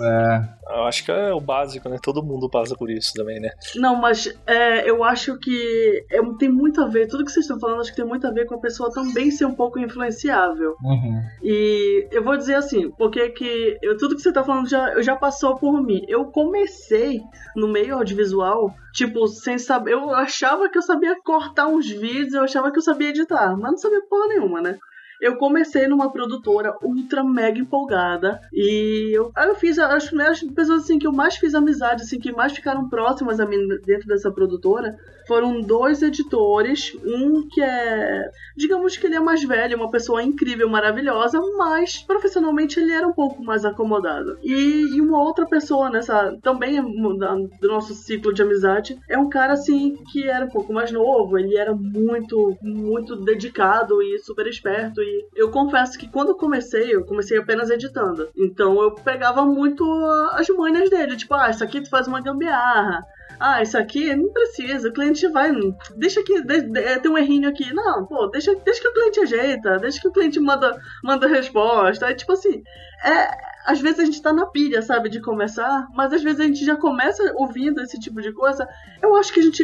Eu acho que é o básico, né? Todo mundo passa por isso também, né? Não, mas é, eu acho que é, tem muito a ver, tudo que vocês estão falando, acho que tem muito a ver com a pessoa também ser um pouco influenciável. Uhum. E eu vou dizer assim, porque que eu, tudo que você tá falando já, já passou por mim. Eu comecei no meio audiovisual, tipo, sem saber. Eu achava que eu sabia cortar uns vídeos, eu achava que eu sabia editar, mas não sabia porra nenhuma, né? Eu comecei numa produtora ultra mega empolgada e eu, eu fiz as primeiras pessoas assim que eu mais fiz amizade, assim, que mais ficaram próximas a mim dentro dessa produtora foram dois editores, um que é, digamos que ele é mais velho, uma pessoa incrível, maravilhosa, mas profissionalmente ele era um pouco mais acomodado. E, e uma outra pessoa nessa, também do nosso ciclo de amizade, é um cara assim que era um pouco mais novo, ele era muito, muito dedicado e super esperto. E eu confesso que quando eu comecei, eu comecei apenas editando. Então eu pegava muito as manhas dele, tipo, ah, isso aqui tu faz uma gambiarra. Ah, isso aqui não precisa, o cliente vai. Deixa que de, de- tem um errinho aqui. Não, pô, deixa, deixa que o cliente ajeita, deixa que o cliente manda, manda resposta. É tipo assim, é. Às vezes a gente tá na pilha, sabe, de começar, mas às vezes a gente já começa ouvindo esse tipo de coisa. Eu acho que a gente,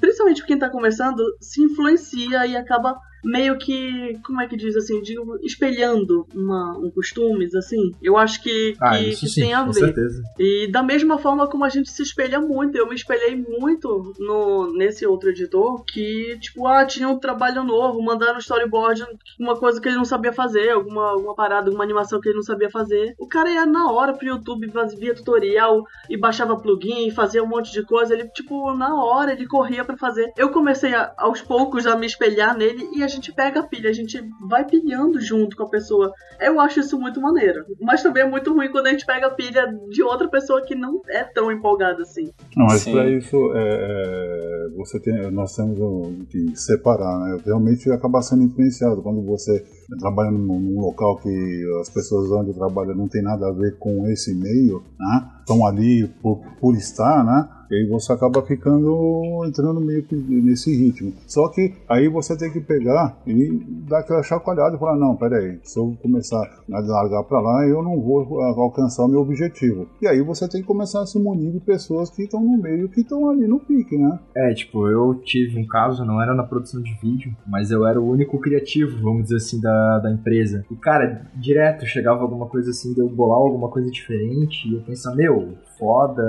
principalmente quem tá começando, se influencia e acaba meio que, como é que diz assim, digo, espelhando uma, um costumes, assim. Eu acho que, que, Ah, isso que sim, tem a com ver. certeza. E da mesma forma como a gente se espelha muito, eu me espelhei muito no, nesse outro editor que, tipo, ah, tinha um trabalho novo, mandaram um storyboard, uma coisa que ele não sabia fazer, alguma, alguma parada, alguma animação que ele não sabia fazer. O cara ia na hora pro YouTube, via tutorial e baixava plugin, fazia um monte de coisa. Ele, tipo, na hora ele corria pra fazer. Eu comecei a- aos poucos a me espelhar nele e a gente pega a pilha, a gente vai pilhando junto com a pessoa. Eu acho isso muito maneiro. Mas também é muito ruim quando a gente pega a pilha de outra pessoa que não é tão empolgada assim. Não, mas Sim. para isso é, é, você tem, nós temos que separar, né? Realmente acaba sendo influenciado quando você trabalha num, num local que as pessoas onde trabalham não tem nada a ver com esse meio, né? Estão ali por, por estar, né? E aí você acaba ficando entrando meio que nesse ritmo. Só que aí você tem que pegar e dar aquela chacoalhada e falar, não, peraí, se eu começar a largar pra lá, eu não vou alcançar o meu objetivo. E aí você tem que começar a se munir de pessoas que estão no meio, que estão ali no pique, né? É, tipo, eu tive um caso, não era na produção de vídeo, mas eu era o único criativo, vamos dizer assim, da, da empresa. E, cara, direto chegava alguma coisa assim, de eu bolar alguma coisa diferente, e eu pensava, meu, foda,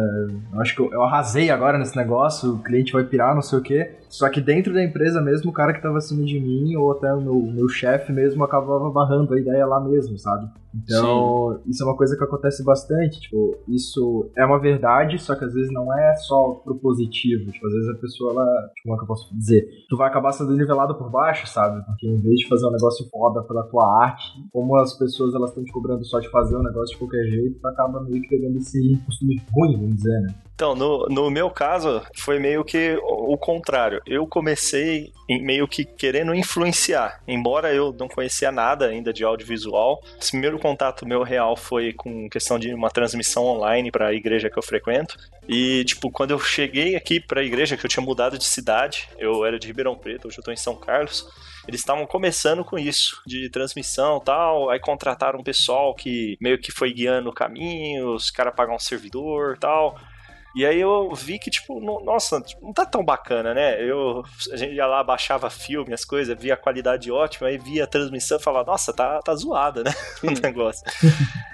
eu acho que eu, eu arrasei agora nesse negócio, o cliente vai pirar, não sei o quê. Só que dentro da empresa mesmo, o cara que tava acima de mim, ou até o meu, meu chefe mesmo, acabava barrando a ideia lá mesmo, sabe? Então, isso é uma coisa que acontece bastante, tipo, isso é uma verdade, só que às vezes não é só pro positivo, tipo, às vezes a pessoa, ela, tipo, como é que eu posso dizer? Tu vai acabar sendo nivelado por baixo, sabe? Porque em vez de fazer um negócio foda pela tua arte, como as pessoas, elas estão te cobrando só de fazer o negócio de qualquer jeito, tu acaba meio que pegando esse costume ruim, vamos dizer, né? Então, no, no meu caso, foi meio que o o Eu comecei meio que querendo influenciar. Embora eu não conhecia nada ainda de audiovisual, esse primeiro contato meu real foi com questão de uma transmissão online para a igreja que eu frequento. E, tipo, quando eu cheguei aqui para a igreja, que eu tinha mudado de cidade, eu era de Ribeirão Preto, hoje eu tô em São Carlos. Eles estavam começando com isso, de transmissão tal. Aí contrataram um pessoal que meio que foi guiando o caminho, os caras pagam um servidor tal. E aí eu vi que, tipo, no- nossa, tipo, não tá tão bacana, né? Eu, a gente ia lá, baixava filme, as coisas, via a qualidade ótima, aí via a transmissão e falava, nossa, tá, tá zoada, né? (laughs) o negócio.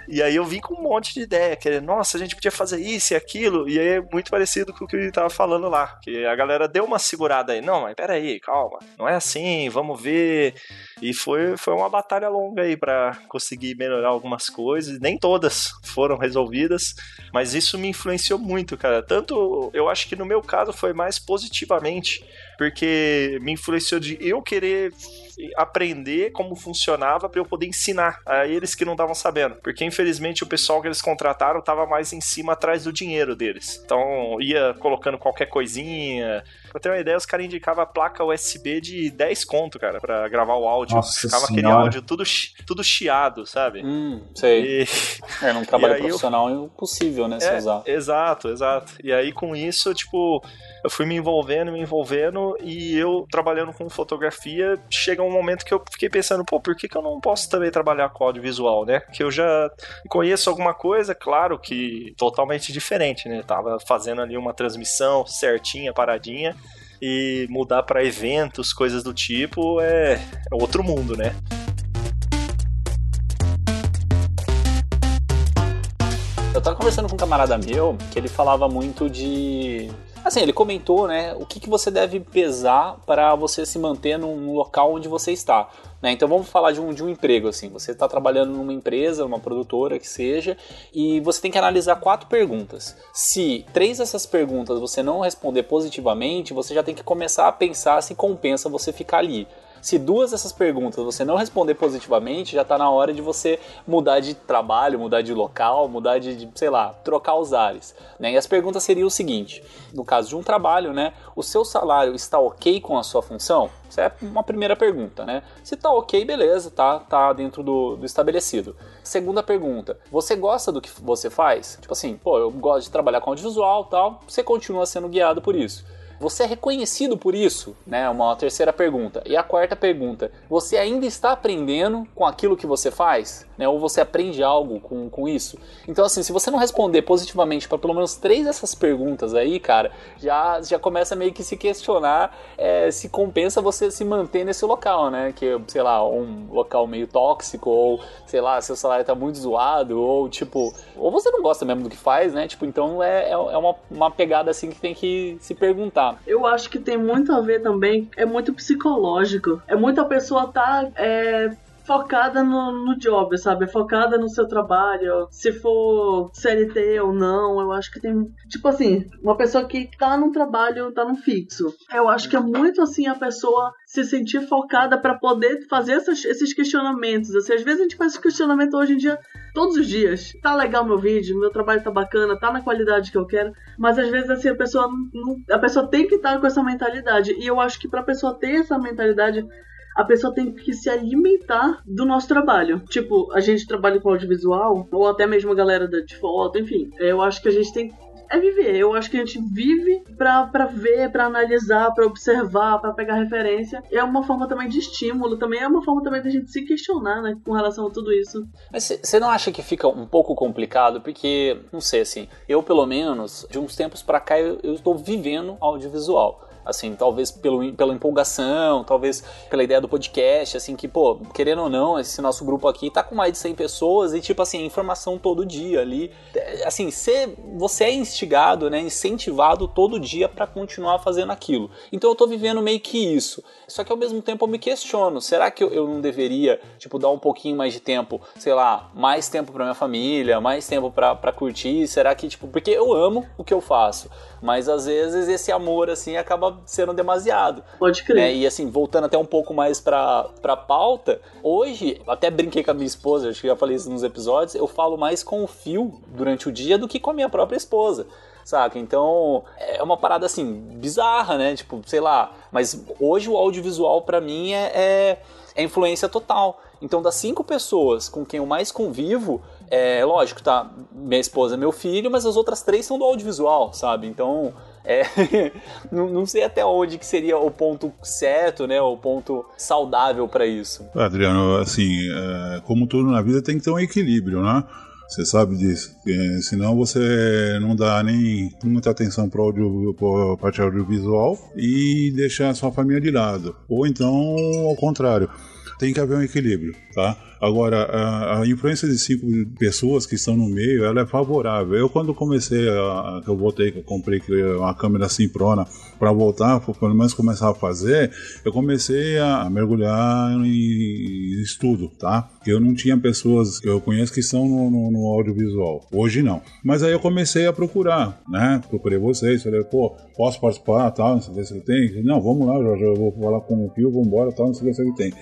E aí eu vim com um monte de ideia, que nossa, a gente podia fazer isso e aquilo, e aí é muito parecido com o que ele tava falando lá, que a galera deu uma segurada aí, não, mas peraí, calma, não é assim, vamos ver, e foi, foi uma batalha longa aí pra conseguir melhorar algumas coisas, nem todas foram resolvidas, mas isso me influenciou muito, cara, tanto, eu acho que no meu caso foi mais positivamente, porque me influenciou de eu querer aprender como funcionava para eu poder ensinar a eles que não estavam sabendo. Porque infelizmente o pessoal que eles contrataram tava mais em cima atrás do dinheiro deles. Então ia colocando qualquer coisinha. Pra ter uma ideia, os caras indicavam a placa USB de 10 conto, cara, pra gravar o áudio. Nossa Ficava aquele senhora. áudio tudo, tudo chiado, sabe? Hum, sei. E- É, num trabalho (laughs) eu- profissional é impossível, né, se É, usar. Exato, exato. E aí com isso, tipo, eu fui me envolvendo, me envolvendo e eu trabalhando com fotografia, chega um momento que eu fiquei pensando, pô, por que, que eu não posso também trabalhar com audiovisual, né? Que eu já conheço alguma coisa, claro que totalmente diferente, né? Tava fazendo ali uma transmissão certinha, paradinha. E mudar pra eventos, coisas do tipo, é, é outro mundo, né? Eu tava conversando com um camarada meu que ele falava muito de. Assim, ele comentou, né, o que, que você deve pesar para você se manter num local onde você está. Né? Então vamos falar de um, de um emprego, assim. Você está trabalhando numa empresa, numa produtora que seja, e você tem que analisar quatro perguntas. Se três dessas perguntas você não responder positivamente, você já tem que começar a pensar se compensa você ficar ali. Se duas dessas perguntas você não responder positivamente, já está na hora de você mudar de trabalho, mudar de local, mudar de, de, sei lá, trocar os ares. Né? E as perguntas seriam o seguinte: no caso de um trabalho, né, o seu salário está ok com a sua função? Essa é uma primeira pergunta, né? Se tá ok, beleza, tá, tá dentro do, do estabelecido. Segunda pergunta: você gosta do que você faz? Tipo assim, pô, eu gosto de trabalhar com audiovisual tal, você continua sendo guiado por isso. Você é reconhecido por isso? Né? Uma terceira pergunta. E a quarta pergunta: você ainda está aprendendo com aquilo que você faz? Né? Ou você aprende algo com, com isso? Então, assim, se você não responder positivamente para pelo menos três dessas perguntas aí, cara, já, já começa meio que se questionar é, se compensa você se manter nesse local, né? Que, sei lá, um local meio tóxico, ou sei lá, seu salário tá muito zoado, ou tipo, ou você não gosta mesmo do que faz, né? Tipo, então é, é uma, uma pegada assim que tem que se perguntar. Eu acho que tem muito a ver também, é muito psicológico. É muita pessoa tá é, focada no, no job, sabe? Focada no seu trabalho. Se for CLT ou não, eu acho que tem. Tipo assim, uma pessoa que tá num trabalho, tá num fixo. Eu acho que é muito assim a pessoa se sentir focada para poder fazer essas, esses questionamentos. Assim, às vezes a gente faz questionamento hoje em dia todos os dias. Tá legal meu vídeo, meu trabalho tá bacana, tá na qualidade que eu quero. Mas às vezes assim a pessoa não, a pessoa tem que estar com essa mentalidade. E eu acho que pra pessoa ter essa mentalidade a pessoa tem que se alimentar do nosso trabalho. Tipo, a gente trabalha com audiovisual, ou até mesmo a galera de foto, enfim. Eu acho que a gente tem é viver. Eu acho que a gente vive pra, pra ver, pra analisar, pra observar, pra pegar referência. É uma forma também de estímulo, também é uma forma também da gente se questionar, né, com relação a tudo isso. Mas você não acha que fica um pouco complicado? Porque, não sei, assim, eu pelo menos, de uns tempos pra cá, eu, eu estou vivendo audiovisual assim, talvez pelo, pela empolgação, talvez pela ideia do podcast, assim, que, pô, querendo ou não, esse nosso grupo aqui tá com mais de 100 pessoas e, tipo assim, informação todo dia ali. É, assim, cê, você é instigado, né, incentivado todo dia para continuar fazendo aquilo. Então eu tô vivendo meio que isso. Só que ao mesmo tempo eu me questiono, será que eu, eu não deveria, tipo, dar um pouquinho mais de tempo, sei lá, mais tempo para minha família, mais tempo para curtir? Será que, tipo, porque eu amo o que eu faço, mas às vezes esse amor, assim, acaba sendo demasiado. Pode crer. Né? E assim, voltando até um pouco mais pra, pra pauta, hoje, até brinquei com a minha esposa, acho que já falei isso nos episódios, eu falo mais com o fio durante o dia do que com a minha própria esposa saca? Então é uma parada assim, bizarra, né? Tipo, sei lá. Mas hoje o audiovisual para mim é, é, é, influência total. Então, das cinco pessoas com quem eu mais convivo, é lógico, tá? Minha esposa, meu filho, mas as outras três são do audiovisual, sabe? Então. É, (laughs) não, sei até onde que seria o ponto certo, né? O ponto saudável para isso. Adriano, assim, é, como tudo na vida tem que ter um equilíbrio, né? Você sabe disso. É, senão você não dá nem muita atenção para a parte audiovisual e deixa a sua família de lado. Ou então, ao contrário, tem que haver um equilíbrio, tá? Agora, a, a, influência de cinco pessoas que estão no meio, ela é favorável. Eu, quando comecei, a, eu voltei, que eu comprei uma câmera Simprona para voltar, pelo menos começar a fazer, eu comecei a mergulhar em estudo, tá? Eu não tinha pessoas que eu conheço que estão no, no, no audiovisual. Hoje não. Mas aí eu comecei a procurar, né? Procurei vocês, falei, pô, posso participar, tal, não sei se ele tem. Não, vamos lá, Jorge, eu vou falar com o Pio, vamos embora, tal, não sei se ele tem.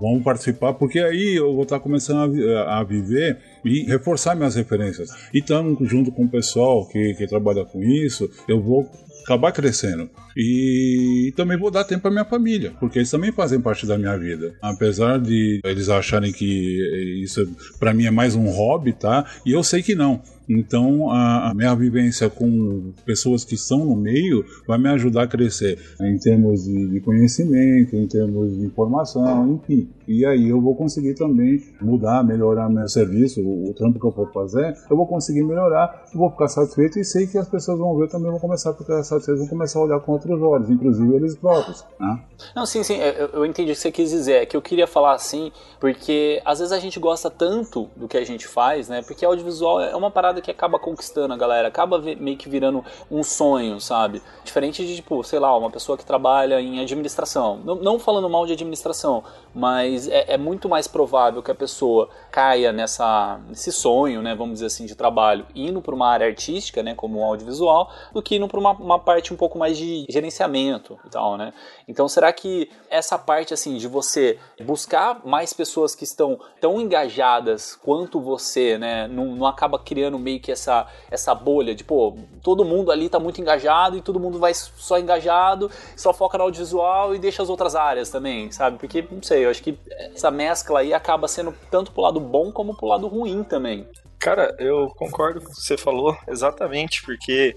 Vamos participar, porque aí eu vou estar começando a, a viver e reforçar minhas referências. E estando junto com o pessoal que, que trabalha com isso, eu vou acabar crescendo. E também vou dar tempo para minha família, porque eles também fazem parte da minha vida. Apesar de eles acharem que isso para mim é mais um hobby, tá? E eu sei que não. Então, a, a, minha vivência com pessoas que estão no meio vai me ajudar a crescer em termos de, de conhecimento, em termos de informação, enfim. E aí eu vou conseguir também mudar, melhorar meu serviço, o, o trampo que eu for fazer, eu vou conseguir melhorar, eu vou ficar satisfeito e sei que as pessoas vão ver também, vão começar a ficar satisfeitas, vão começar a olhar com outros olhos, inclusive eles próprios. Né? Não, sim, sim, eu, eu entendi o que você quis dizer, é que eu queria falar assim, porque às vezes a gente gosta tanto do que a gente faz, né? Porque audiovisual é uma parada que acaba conquistando a galera, acaba meio que virando um sonho, sabe? Diferente de, tipo, sei lá, uma pessoa que trabalha em administração. Não, não falando mal de administração, mas é, é, muito mais provável que a pessoa caia nessa, nesse sonho, né, vamos dizer assim, de trabalho, indo para uma área artística, né, como um audiovisual, do que indo para uma, uma parte um pouco mais de gerenciamento e tal, né? Então, será que essa parte, assim, de você buscar mais pessoas que estão tão engajadas quanto você, né, não, não acaba criando meio que essa, essa bolha de, pô, todo mundo ali tá muito engajado e todo mundo vai só engajado, só foca no audiovisual e deixa as outras áreas também, sabe? Porque, não sei, eu acho que essa mescla aí acaba sendo tanto pro lado bom como pro lado ruim também. Cara, eu concordo com o que você falou, exatamente, porque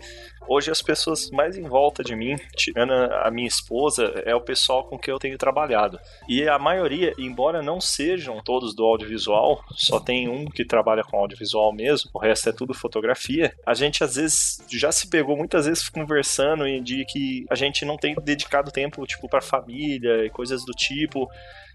hoje as pessoas mais em volta de mim, tirando a minha esposa, é o pessoal com quem eu tenho trabalhado. E a maioria, embora não sejam todos do audiovisual, só tem um que trabalha com audiovisual mesmo, o resto é tudo fotografia. A gente às vezes já se pegou muitas vezes conversando e de que a gente não tem dedicado tempo tipo para família e coisas do tipo.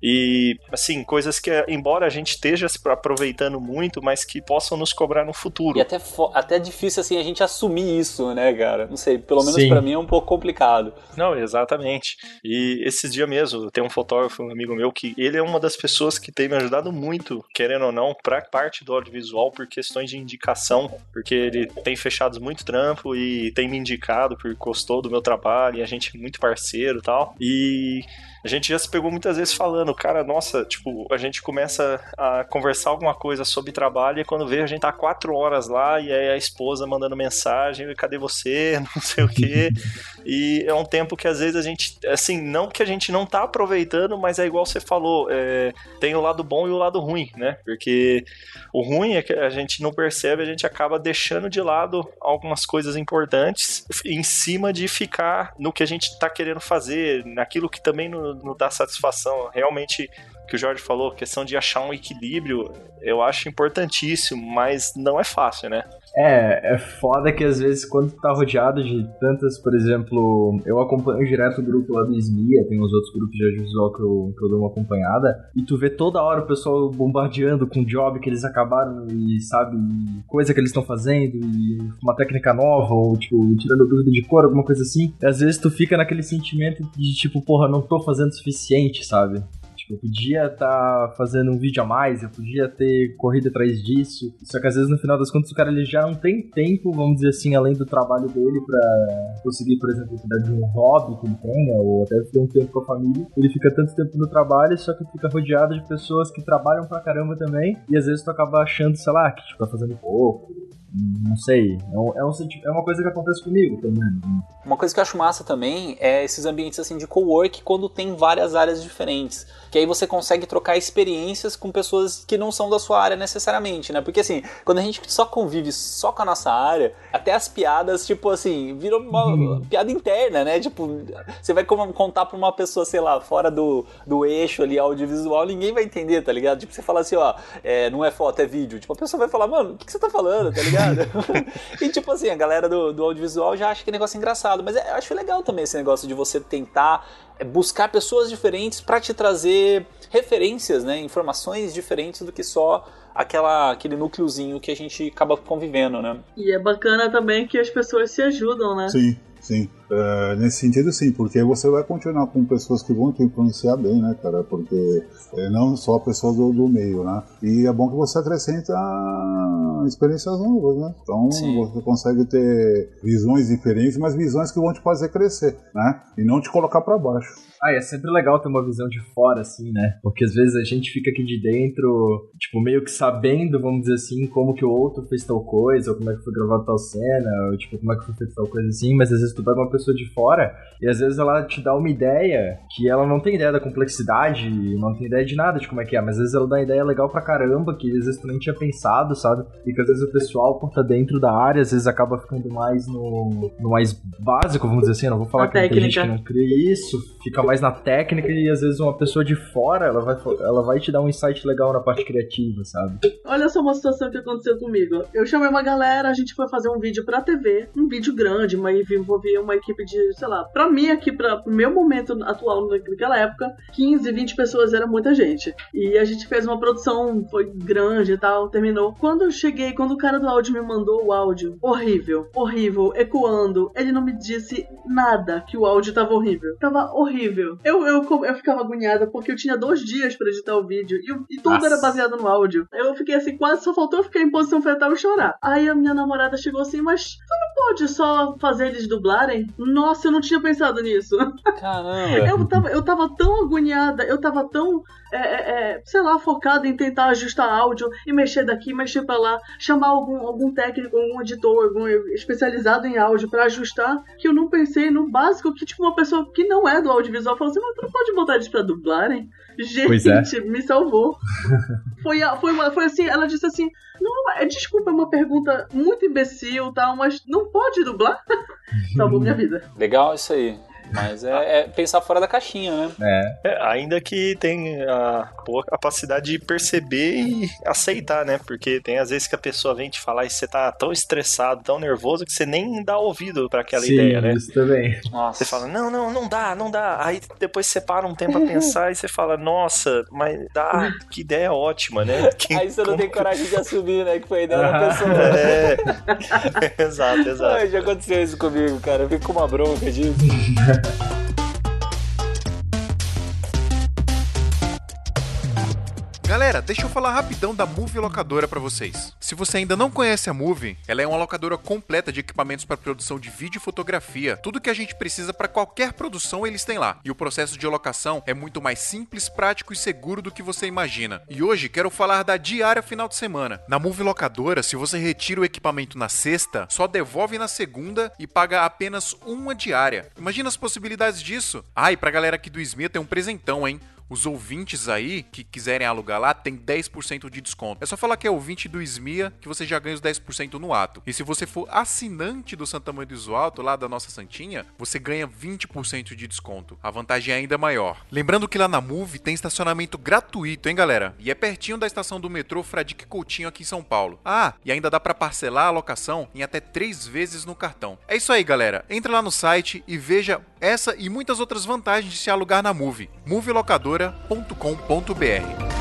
E, assim, coisas que, embora a gente esteja se aproveitando muito, mas que possam nos cobrar no futuro. E até, até difícil assim a gente assumir isso, né, cara? Não sei, pelo menos pra mim é um pouco complicado. Não, exatamente. E esses dias mesmo, tem um fotógrafo, um amigo meu, que ele é uma das pessoas que tem me ajudado muito, querendo ou não, pra parte do audiovisual por questões de indicação, porque ele tem fechado muito trampo e tem me indicado porque gostou do meu trabalho e a gente é muito parceiro e tal. E a gente já se pegou muitas vezes falando, cara, nossa, tipo, a gente começa a conversar alguma coisa sobre trabalho e quando vê a gente tá quatro horas lá e aí a esposa mandando mensagem, cadê você? (laughs) Não sei o quê. E é um tempo que às vezes a gente, assim, não que a gente não tá aproveitando, mas é igual você falou, é, tem o lado bom e o lado ruim, né? Porque o ruim é que a gente não percebe, a gente acaba deixando de lado algumas coisas importantes em cima de ficar no que a gente tá querendo fazer, naquilo que também não, dá satisfação. Realmente, que o Jorge falou, questão de achar um equilíbrio, eu acho importantíssimo, mas não é fácil, né? É, é foda que às vezes quando tu tá rodeado de tantas, por exemplo, eu acompanho direto o grupo lá do SMIA, tem uns outros grupos de audiovisual que eu, que eu dou uma acompanhada, e tu vê toda hora o pessoal bombardeando com job que eles acabaram e, sabe, coisa que eles estão fazendo, e uma técnica nova, ou tipo, tirando dúvida de cor, alguma coisa assim, e às vezes tu fica naquele sentimento de tipo, porra, não tô fazendo o suficiente, sabe? Tipo, eu podia estar fazendo um vídeo a mais, eu podia ter corrido atrás disso. Só que às vezes no final das contas o cara ele já não tem tempo, vamos dizer assim, além do trabalho dele pra conseguir, por exemplo, cuidar de um hobby que ele tenha, ou até ter um tempo com a família. Ele fica tanto tempo no trabalho, só que fica rodeado de pessoas que trabalham pra caramba também. E às vezes tu acaba achando, sei lá, que tipo, tá fazendo pouco. Não sei. É, um, é, um é uma coisa que acontece comigo também. Uma coisa que eu acho massa também é esses ambientes assim de co-work quando tem várias áreas diferentes. Que aí você consegue trocar experiências com pessoas que não são da sua área necessariamente, né? Porque assim, quando a gente só convive só com a nossa área, até as piadas, tipo assim, viram uma piada interna, né? Tipo, você vai contar pra uma pessoa, sei lá, fora do, do eixo ali audiovisual, ninguém vai entender, tá ligado? Tipo, você fala assim, ó, é, não é foto, é vídeo. Tipo, a pessoa vai falar, mano, o que, que você tá falando, tá ligado? (laughs) e tipo assim, a galera do, do audiovisual já acha que negócio engraçado. Mas é- eu acho legal também esse negócio de você tentar é, buscar pessoas diferentes pra te trazer referências, né? Informações diferentes do que só aquela, aquele núcleozinho que a gente acaba convivendo, né? E é bacana também que as pessoas se ajudam, né? Sim, sim. É, nesse sentido, sim, porque você vai continuar com pessoas que vão te influenciar bem, né, cara? Porque é, não só pessoas do, do meio, né? E é bom que você acrescenta experiências novas, né? Então Sim. você consegue ter visões diferentes, mas visões que vão te fazer crescer, né? E não te colocar para baixo. Ah, é sempre legal ter uma visão de fora, assim, né? Porque às vezes a gente fica aqui de dentro, tipo, meio que sabendo, vamos dizer assim, como que o outro fez tal coisa, ou como é que foi gravado tal cena, ou tipo, como é que foi feito tal coisa assim, mas às vezes tu pega uma pessoa de fora e às vezes ela te dá uma ideia que ela não tem ideia da complexidade, não tem ideia de nada de como é que é, mas às vezes ela dá uma ideia legal pra caramba, que às vezes tu nem tinha pensado, sabe? E que às vezes o pessoal, por estar dentro da área, às vezes acaba ficando mais no, no mais básico, vamos dizer assim, não vou falar Na que tem gente que não cria isso, fica mais na técnica e às vezes uma pessoa de fora, ela vai, ela vai te dar um insight legal na parte criativa, sabe? Olha só uma situação que aconteceu comigo. Eu chamei uma galera, a gente foi fazer um vídeo pra TV, um vídeo grande, mas envolvia uma equipe de, sei lá, pra mim aqui, pra, pro meu momento atual naquela época, 15, 20 pessoas era muita gente. E a gente fez uma produção, foi grande e tal, terminou. Quando eu cheguei, quando o cara do áudio me mandou o áudio, horrível, horrível, ecoando, ele não me disse nada que o áudio tava horrível. Tava horrível. Eu, eu, eu ficava agoniada porque eu tinha dois dias pra editar o vídeo e, e tudo Nossa. era baseado no áudio. Eu fiquei assim, quase só faltou eu ficar em posição fetal e chorar. Aí a minha namorada chegou assim, mas tu não pode só fazer eles dublarem? Nossa, eu não tinha pensado nisso. Caramba! Eu tava, eu tava tão agoniada, eu tava tão, é, é, é, sei lá, focada em tentar ajustar áudio e mexer daqui, mexer pra lá, chamar algum, algum técnico, algum editor, algum especializado em áudio pra ajustar, que eu não pensei no básico, que tipo uma pessoa que não é do audiovisual falou assim, mas tu não pode botar eles pra dublarem? Gente, Pois é. me salvou. (laughs) foi, foi, uma, foi assim, ela disse assim, não, é, desculpa, é uma pergunta muito imbecil tal, mas não pode dublar? (laughs) Salvou minha vida. Legal isso aí. Mas é, é pensar fora da caixinha, né? É. É, ainda que tem a boa capacidade de perceber e aceitar, né? Porque tem às vezes que a pessoa vem te falar e você tá tão estressado, tão nervoso, que você nem dá ouvido pra aquela Sim, ideia, né? isso também. Nossa. Você fala, não, não, não dá, não dá. Aí depois você para um tempo a pensar e você fala, nossa, mas dá, que ideia ótima, né? (laughs) Que- Aí você não como tem coragem de assumir, né? Que foi a ideia da pessoa. É, (laughs) exato, exato. Ai, já aconteceu isso comigo, cara. Eu fico com uma bronca disso. (laughs) abierta. Galera, deixa eu falar rapidão da Move Locadora pra vocês. Se você ainda não conhece a Move, ela é uma locadora completa de equipamentos para produção de vídeo e fotografia. Tudo que a gente precisa para qualquer produção eles têm lá. E o processo de locação é muito mais simples, prático e seguro do que você imagina. E hoje quero falar da diária final de semana. Na Move Locadora, se você retira o equipamento na sexta, só devolve na segunda e paga apenas uma diária. Imagina as possibilidades disso. Ah, e pra galera aqui do SMIA tem um presentão, hein? Os ouvintes aí que quiserem alugar lá tem 10% de desconto. É só falar que é ouvinte do SMIA que você já ganha os 10% no ato. E se você for assinante do Santa Mãe do Iso Alto, lá da nossa Santinha, você ganha 20% de desconto. A vantagem é ainda maior. Lembrando que lá na Move tem estacionamento gratuito, hein, galera? E é pertinho da estação do metrô Fradique Coutinho aqui em São Paulo. Ah, e ainda dá pra parcelar a locação em até 3 vezes no cartão. É isso aí, galera. Entra lá no site e veja essa e muitas outras vantagens de se alugar na Move. movelocadora.com.br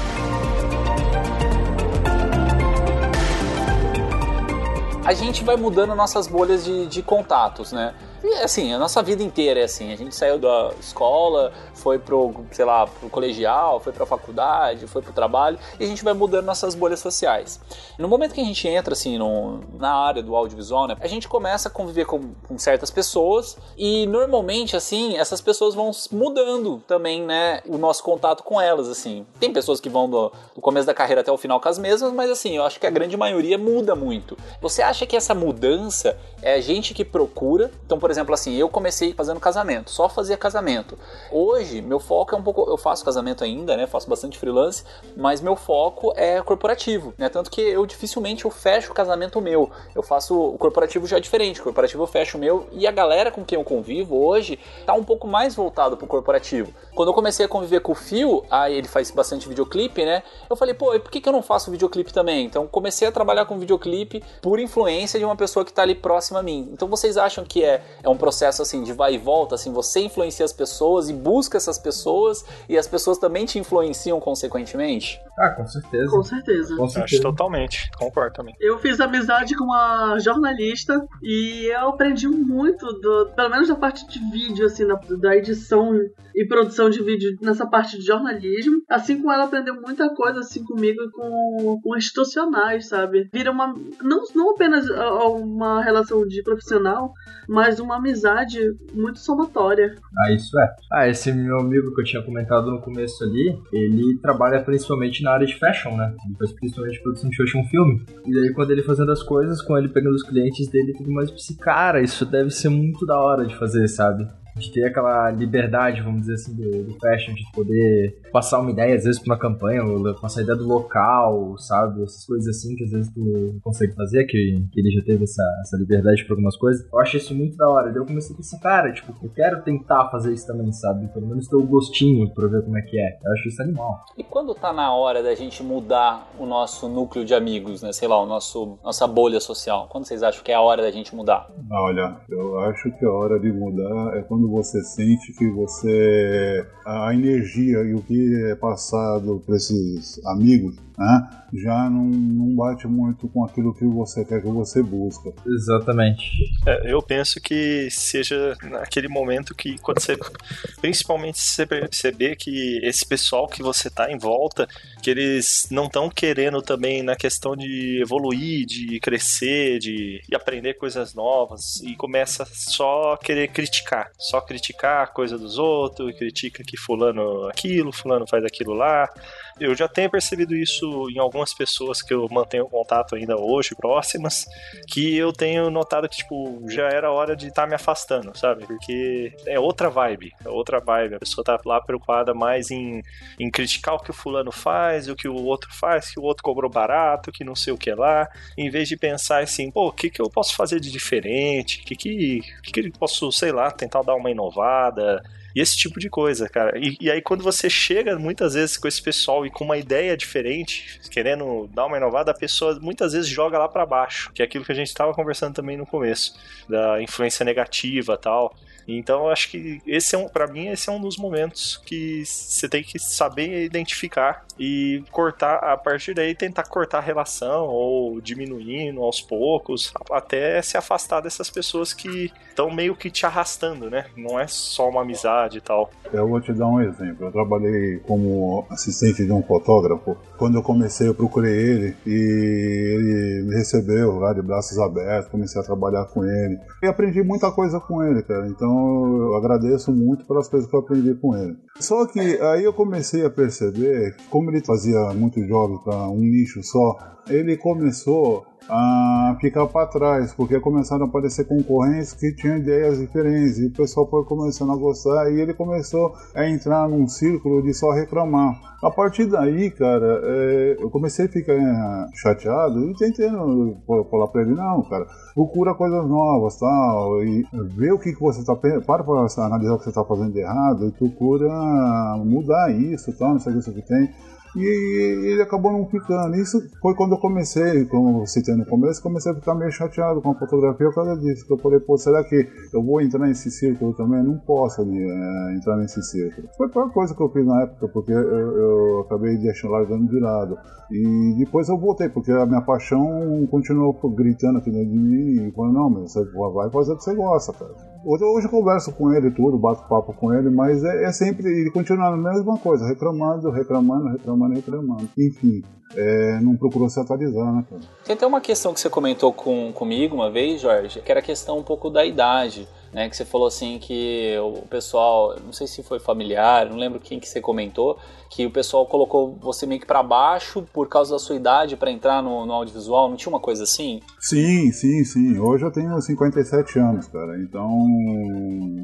a gente vai mudando nossas bolhas de, de contatos, né? Assim, a nossa vida inteira é assim. A gente saiu da escola, foi pro, sei lá, pro colegial, foi pra faculdade, foi pro trabalho, e a gente vai mudando nossas bolhas sociais. No momento que a gente entra, assim, no, na área do audiovisual, né, a gente começa a conviver com, com certas pessoas, e normalmente, assim, essas pessoas vão mudando também, né, o nosso contato com elas, assim. Tem pessoas que vão do, do começo da carreira até o final com as mesmas, mas assim, eu acho que a grande maioria muda muito. Você acha que essa mudança é a gente que procura? Então, por exemplo, assim, eu comecei fazendo casamento, só fazia casamento. Hoje, meu foco é um pouco. Eu faço casamento ainda, né? Faço bastante freelance, mas meu foco é corporativo, né? Tanto que eu dificilmente eu fecho o casamento meu. Eu faço. O corporativo já é diferente. O corporativo eu fecho o meu e a galera com quem eu convivo hoje tá um pouco mais voltado pro corporativo. Quando eu comecei a conviver com o Fio, aí ele faz bastante videoclipe, né? Eu falei, pô, e por que, que eu não faço videoclipe também? Então comecei a trabalhar com videoclipe por influência de uma pessoa que tá ali próxima a mim. Então vocês acham que é, é um processo assim de vai e volta, assim, você influencia as pessoas e busca essas pessoas e as pessoas também te influenciam consequentemente? Ah, com certeza. Com certeza. Com Acho certeza. totalmente, concordo também. Eu fiz amizade com uma jornalista e eu aprendi muito, do, pelo menos da parte de vídeo, assim, da, da edição e produção de vídeo nessa parte de jornalismo. Assim como ela aprendeu muita coisa, assim, comigo e com, com institucionais, sabe? Vira uma. Não, não apenas uma relação de profissional, mas uma amizade muito somatória. Ah, isso é. Ah, esse meu amigo que eu tinha comentado no começo ali, ele trabalha principalmente na área de fashion, né? Ele faz principalmente produção de fashion filme. E aí quando ele fazendo as coisas, com ele pegando os clientes dele e tudo mais, eu pensei, cara, isso deve ser muito da hora de fazer, sabe? De ter aquela liberdade, vamos dizer assim, do, do fashion, de poder passar uma ideia, às vezes, pra uma campanha, ou passar a ideia do local, sabe? Essas coisas assim que às vezes tu não consegue fazer, que, que ele já teve essa, essa liberdade pra algumas coisas. Eu acho isso muito da hora. Daí eu comecei a pensar, cara, tipo, eu quero tentar fazer isso também, sabe? Pelo menos ter o gostinho pra ver como é que é. Eu acho isso animal. E quando tá na hora da gente mudar o nosso núcleo de amigos, né? Sei lá, o nosso nossa bolha social. Quando vocês acham que é a hora da gente mudar? Ah, Olha, eu acho que a hora de mudar é quando você sente que você. a energia e o que é passado para esses amigos, né? Já não, não bate muito com aquilo que você quer que você busca. Exatamente. É, eu penso que seja naquele momento que quando você, principalmente se você perceber que esse pessoal que você tá em volta, que eles não estão querendo também na questão de evoluir, de crescer, de, de aprender coisas novas e começa só a querer criticar, só criticar a coisa dos outros, critica que fulano aquilo, fulano faz aquilo lá. Eu já tenho percebido isso em algumas pessoas que eu mantenho contato ainda hoje, próximas, que eu tenho notado que, tipo, já era hora de estar tá me afastando, sabe? Porque é outra vibe, é outra vibe. A pessoa tá lá preocupada mais em, em criticar o que o fulano faz, o que o outro faz, que o outro cobrou barato, que não sei o que lá, em vez de pensar assim, pô, o que, que eu posso fazer de diferente? O que, que, que, que eu posso, sei lá, tentar dar uma inovada? E esse tipo de coisa, cara. E, e, aí, quando você chega muitas vezes com esse pessoal e com uma ideia diferente, querendo dar uma inovada, a pessoa muitas vezes joga lá para baixo, que é aquilo que a gente estava conversando também no começo, da influência negativa tal. Então eu acho que esse é um, para mim esse é um dos momentos que você tem que saber identificar e cortar a partir daí tentar cortar a relação ou diminuindo aos poucos até se afastar dessas pessoas que estão meio que te arrastando, né? Não é só uma amizade e tal. Eu vou te dar um exemplo. Eu trabalhei como assistente de um fotógrafo. Quando eu comecei, eu procurei ele e ele me recebeu lá de braços abertos. Comecei a trabalhar com ele e aprendi muita coisa com ele, cara. Então eu agradeço muito pelas coisas que eu aprendi com ele. Só que aí eu comecei a perceber, como ele fazia muitos jogos para um nicho só, ele começou a ficar para trás, porque começaram a aparecer concorrentes que tinham ideias diferentes e o pessoal foi começando a gostar e ele começou a entrar num círculo de só reclamar. A partir daí, cara, é, eu comecei a ficar é, chateado e tentando falar para ele, não, cara, procura coisas novas, tal, e vê o que, que você tá para para analisar o que você está fazendo de errado e procura mudar isso, tal, não sei o que tem. E ele acabou não ficando. Isso foi quando eu comecei, como eu citei no começo, comecei a ficar meio chateado com a fotografia por causa disso. Eu falei, pô, será que eu vou entrar nesse círculo também? Não posso é, entrar nesse círculo. Foi a pior coisa que eu fiz na época, porque eu, eu acabei deixando largando de lado. E depois eu voltei, porque a minha paixão continuou gritando aqui dentro de mim e falando, não, mas você vai fazer o que você gosta, cara. Hoje, hoje eu converso com ele tudo, bato papo com ele, mas é, é sempre ele continua a mesma coisa, reclamando, reclamando, reclamando, reclamando. Enfim, é, não procurou se atualizar, né, cara? Tem até uma questão que você comentou com, comigo uma vez, Jorge, que era a questão um pouco da idade né? Que você falou assim que o pessoal, não sei se foi familiar, não lembro quem que você comentou, que o pessoal colocou você meio que para baixo por causa da sua idade para entrar no, no, audiovisual, não tinha uma coisa assim? Sim, sim, sim. Hoje eu tenho 57 anos, cara. Então,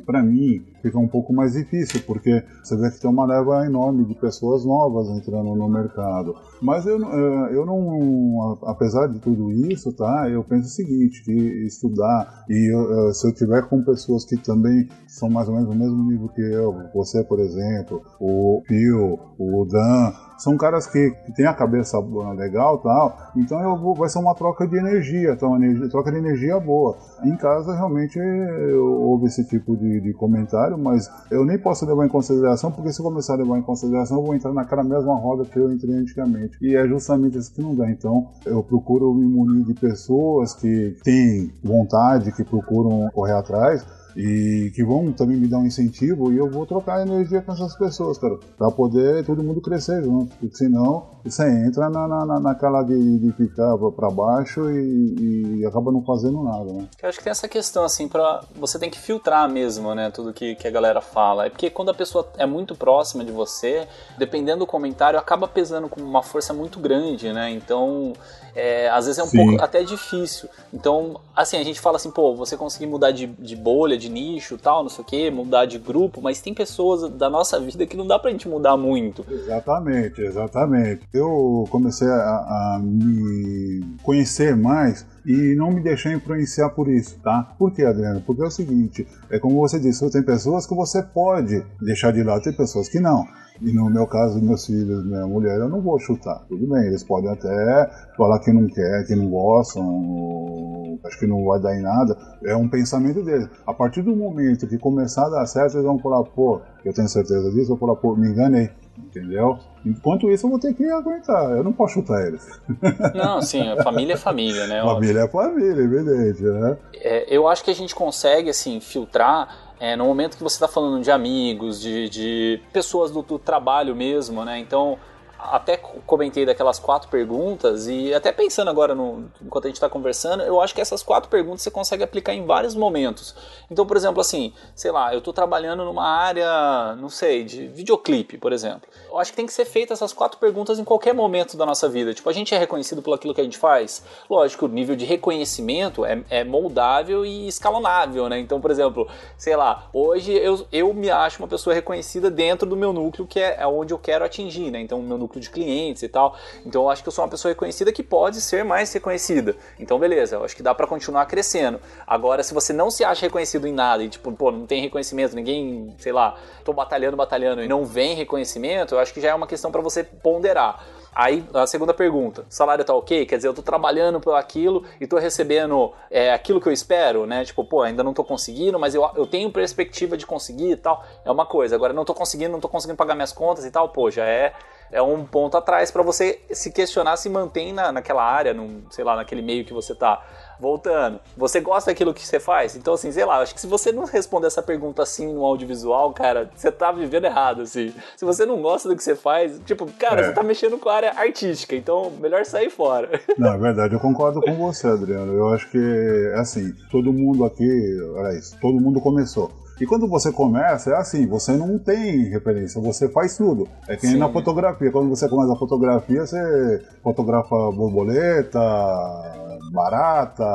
para mim, fica um pouco mais difícil, porque você vê que tem uma leva enorme de pessoas novas entrando no mercado. Mas eu, eh, eu não, apesar de tudo isso, tá? Eu penso o seguinte, que estudar e eu, eh, se eu tiver com pessoas que também são mais ou menos do mesmo nível que eu, você, por exemplo, o Pio, o Dan, são caras que, que têm a cabeça legal tal, então eu vou, vai ser uma troca de energia, então, energia, troca de energia boa. Em casa, realmente, houve esse tipo de, de, comentário, mas eu nem posso levar em consideração, porque se eu começar a levar em consideração, eu vou entrar naquela mesma roda que eu entrei antigamente. E é justamente isso que não dá. Então, eu procuro me munir de pessoas que têm vontade, que procuram correr atrás, e que vão também me dar um incentivo e eu vou trocar energia com essas pessoas, cara, para poder todo mundo crescer junto, porque senão você entra na, na, naquela de, de ficar para baixo e, e, acaba não fazendo nada, né? Eu acho que tem essa questão, assim, para você tem que filtrar mesmo, né, tudo que, que a galera fala, é porque quando a pessoa é muito próxima de você, dependendo do comentário, acaba pesando com uma força muito grande, né, então é, às vezes é um Sim. pouco até difícil. Então, assim, a gente fala assim, pô, você conseguir mudar de, de bolha, de nicho tal, não sei o que, mudar de grupo, mas tem pessoas da nossa vida que não dá pra gente mudar muito. Exatamente, exatamente. Eu comecei a, a me conhecer mais e não me deixar influenciar por isso, tá? Por que, Adriano? Porque é o seguinte, é como você disse, tem pessoas que você pode deixar de lado, tem pessoas que não. E no meu caso, meus filhos, minha mulher, eu não vou chutar. Tudo bem, eles podem até falar que não quer, que não gostam, acho que não vai dar em nada. É um pensamento deles. A partir do momento que começar a dar certo, eles vão falar, pô, eu tenho certeza disso, eu vou falar, pô, me enganei. Entendeu? Enquanto isso, eu vou ter que aguentar. Eu não posso chutar eles. (laughs) Não, sim, família é família, né? Família é família, evidente, né? É, eu acho que a gente consegue, assim, filtrar é, no momento que você está falando de amigos, de, de pessoas do, do, trabalho mesmo, né? Então, até comentei daquelas quatro perguntas e até pensando agora no, enquanto a gente está conversando, eu acho que essas quatro perguntas você consegue aplicar em vários momentos. Então, por exemplo, assim, sei lá, eu estou trabalhando numa área, não sei, de videoclipe, por exemplo. Eu acho que tem que ser feita essas quatro perguntas em qualquer momento da nossa vida. Tipo, a gente é reconhecido por aquilo que a gente faz? Lógico, o nível de reconhecimento é, é moldável e escalonável, né? Então, por exemplo, sei lá, hoje eu, eu me acho uma pessoa reconhecida dentro do meu núcleo, que é, é onde eu quero atingir, né? Então, meu núcleo de clientes e tal. Então, eu acho que eu sou uma pessoa reconhecida que pode ser mais reconhecida. Então, beleza, eu acho que dá para continuar crescendo. Agora, se você não se acha reconhecido em nada e, tipo, pô, não tem reconhecimento, ninguém, sei lá, tô batalhando, batalhando e não vem reconhecimento, eu acho que já é uma questão para você ponderar. Aí, a segunda pergunta, salário tá ok? Quer dizer, eu tô trabalhando por aquilo e tô recebendo é, aquilo que eu espero, né? Tipo, pô, ainda não tô conseguindo, mas eu, eu tenho perspectiva de conseguir e tal. É uma coisa. Agora, não tô conseguindo, não tô conseguindo pagar minhas contas e tal, pô, já é é um ponto atrás para você se questionar se mantém na, naquela área, num, sei lá, naquele meio que você tá voltando. Você gosta daquilo que você faz? Então, assim, sei lá, acho que se você não responder essa pergunta assim no audiovisual, cara, você tá vivendo errado, assim. Se você não gosta do que você faz, tipo, cara, é. você tá mexendo com a área artística, então melhor sair fora. (laughs) Não, é verdade, eu concordo com você, Adriano. Eu acho que, assim, todo mundo aqui, olha isso, todo mundo começou. E quando você começa, é assim, você não tem referência, você faz tudo. É que nem na fotografia. Quando você começa a fotografia, você fotografa borboleta, barata,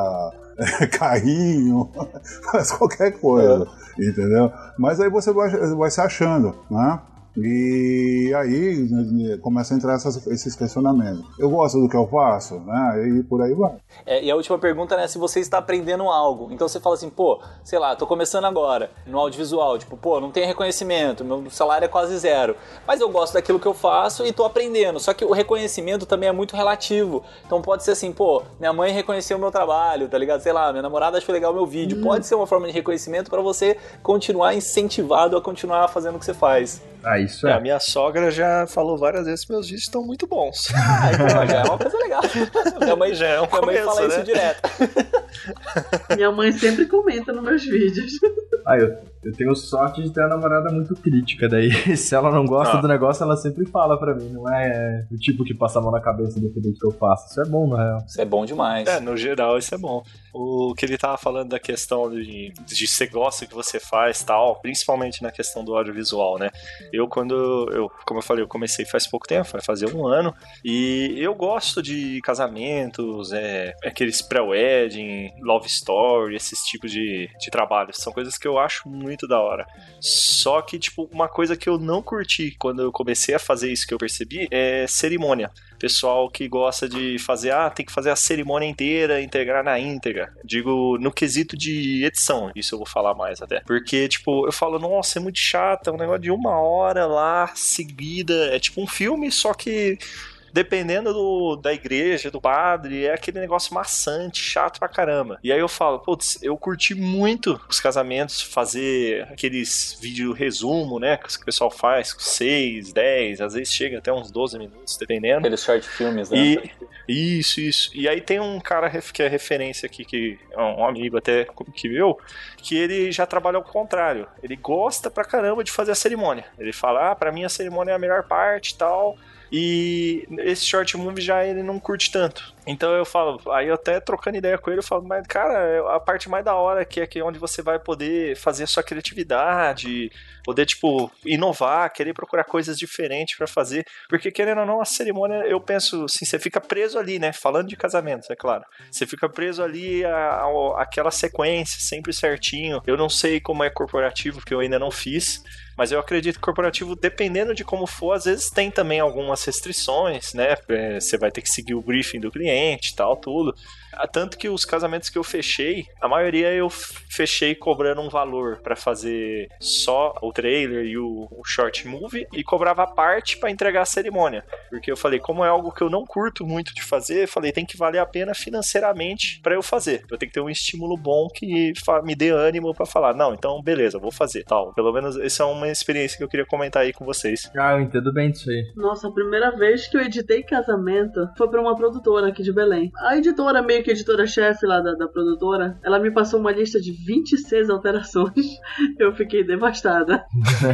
(laughs) carrinho, (laughs) faz qualquer coisa, é. entendeu? Mas aí você vai, vai se achando, né? E aí né, começa a entrar essas, esses questionamentos. Eu gosto do que eu faço, né? E por aí vai. É, e a última pergunta né, se você está aprendendo algo. Então você fala assim, pô, sei lá, tô começando agora no audiovisual, tipo, pô, não tem reconhecimento, meu salário é quase zero. Mas eu gosto daquilo que eu faço e tô aprendendo. Só que o reconhecimento também é muito relativo. Então pode ser assim, pô, minha mãe reconheceu o meu trabalho, tá ligado? Sei lá, minha namorada achou legal o meu vídeo. Hum. Pode ser uma forma de reconhecimento para você continuar incentivado a continuar fazendo o que você faz. Ah, isso é. é. A minha sogra já falou várias vezes que meus vídeos estão muito bons. (laughs) Ah, então já é uma coisa legal. (laughs) minha mãe já é um minha começo, mãe fala né? isso direto. minha mãe sempre comenta nos meus vídeos. Ah, eu, eu tenho sorte de ter uma namorada muito crítica, daí (laughs) se ela não gosta ah. do negócio, ela sempre fala pra mim, não é o tipo que passa a mão na cabeça independente do que eu faço. Isso é bom, na real. Isso é bom demais. É, no geral isso é bom. O que ele tava falando da questão de, de você gosta que você faz tal, principalmente na questão do audiovisual, né? Eu, quando eu, como eu falei, eu comecei faz pouco tempo, vai fazer um ano, e eu gosto de casamentos, é, aqueles pré-wedding, love story, esses tipos de, de trabalhos. São coisas que eu acho muito da hora. Só que, tipo, uma coisa que eu não curti quando eu comecei a fazer isso que eu percebi é cerimônia. Pessoal que gosta de fazer, ah, tem que fazer a cerimônia inteira, integrar na íntegra. Digo, no quesito de edição, isso eu vou falar mais até. Porque, tipo, eu falo, nossa, é muito chato, é um negócio de uma hora lá, seguida. É tipo um filme, só que dependendo do, da igreja, do padre, é aquele negócio maçante, chato pra caramba. E aí eu falo, putz, eu curti muito os casamentos, fazer aqueles vídeo resumo, né, que o pessoal faz, 6, 10, às vezes chega até uns 12 minutos, dependendo. Aqueles short filmes, né? E, isso, isso. E aí tem um cara que é referência aqui, que é um amigo até que eu, que ele já trabalha ao contrário. Ele gosta pra caramba de fazer a cerimônia. Ele fala, ah, pra mim a cerimônia é a melhor parte e tal. E esse short movie já ele não curte tanto. Então eu falo, aí eu até trocando ideia com ele, eu falo, mas cara, a parte mais da hora que é que onde você vai poder fazer a sua criatividade, poder, tipo, inovar, querer procurar coisas diferentes para fazer. Porque, querendo ou não, a cerimônia, eu penso assim, você fica preso ali, né? Falando de casamento, é claro. Você fica preso ali a, aquela sequência, sempre certinho. Eu não sei como é corporativo, porque eu ainda não fiz. Mas eu acredito que corporativo, dependendo de como for, às vezes tem também algumas restrições, né? É, você vai ter que seguir o briefing do cliente tal, tudo. Tanto que os casamentos que eu fechei, a maioria eu fechei cobrando um valor para fazer só o trailer e o, o, short movie e cobrava a parte para entregar a cerimônia. Porque eu falei, como é algo que eu não curto muito de fazer, eu falei, tem que valer a pena financeiramente para eu fazer. Eu tenho que ter um estímulo bom que me dê ânimo para falar, não, então beleza, vou fazer, tal. Pelo menos essa é uma experiência que eu queria comentar aí com vocês. Ah, eu entendo bem disso aí. Nossa, a primeira vez que eu editei casamento foi para uma produtora aqui de Belém. A editora meio meio que editora-chefe lá da, da produtora, ela me passou uma lista de 26 alterações. (laughs) Eu fiquei devastada.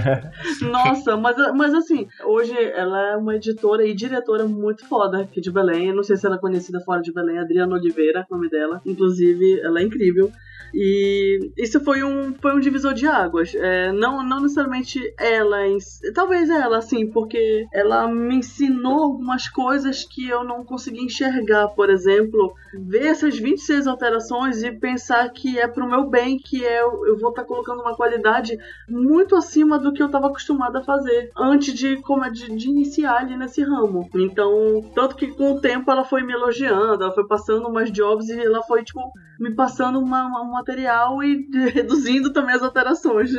(laughs) Nossa, mas, mas assim, hoje ela é uma editora e diretora muito foda aqui de Belém. Eu não sei se ela é conhecida fora de Belém, Adriana Oliveira, o nome dela. Inclusive, ela é incrível. E isso foi um, foi um divisor de águas. É, não, não necessariamente ela, em, talvez ela, assim, porque ela me ensinou algumas coisas que eu não consegui enxergar. Por exemplo, ver essas 26 alterações e pensar que é pro meu bem, que é, eu vou estar tá colocando uma qualidade muito acima do que eu estava acostumada a fazer antes de, como, de, de iniciar ali nesse ramo. Então, tanto que com o tempo ela foi me elogiando, ela foi passando umas jobs e ela foi, tipo, me passando uma, um material e (laughs) reduzindo também as alterações.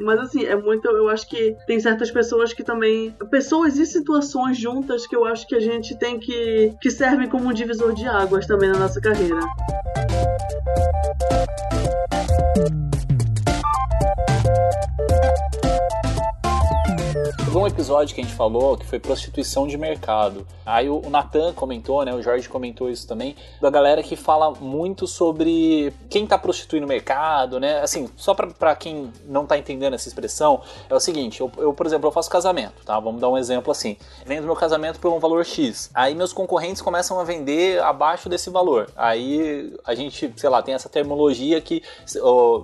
Mas assim, é muito. Eu acho que tem certas pessoas que também. Pessoas e situações juntas que eu acho que a gente tem que. que servem como um divisor de águas também na nossa carreira. Um episódio que a gente falou que foi prostituição de mercado. Aí o, Natan comentou, né? O Jorge comentou isso também, da galera que fala muito sobre quem tá prostituindo o mercado, né? Assim, só pra, quem não tá entendendo essa expressão, é o seguinte: eu, eu, por exemplo, eu faço casamento, tá? Vamos dar um exemplo assim. Vendo meu casamento por um valor X. Aí meus concorrentes começam a vender abaixo desse valor. Aí a gente, sei lá, tem essa terminologia que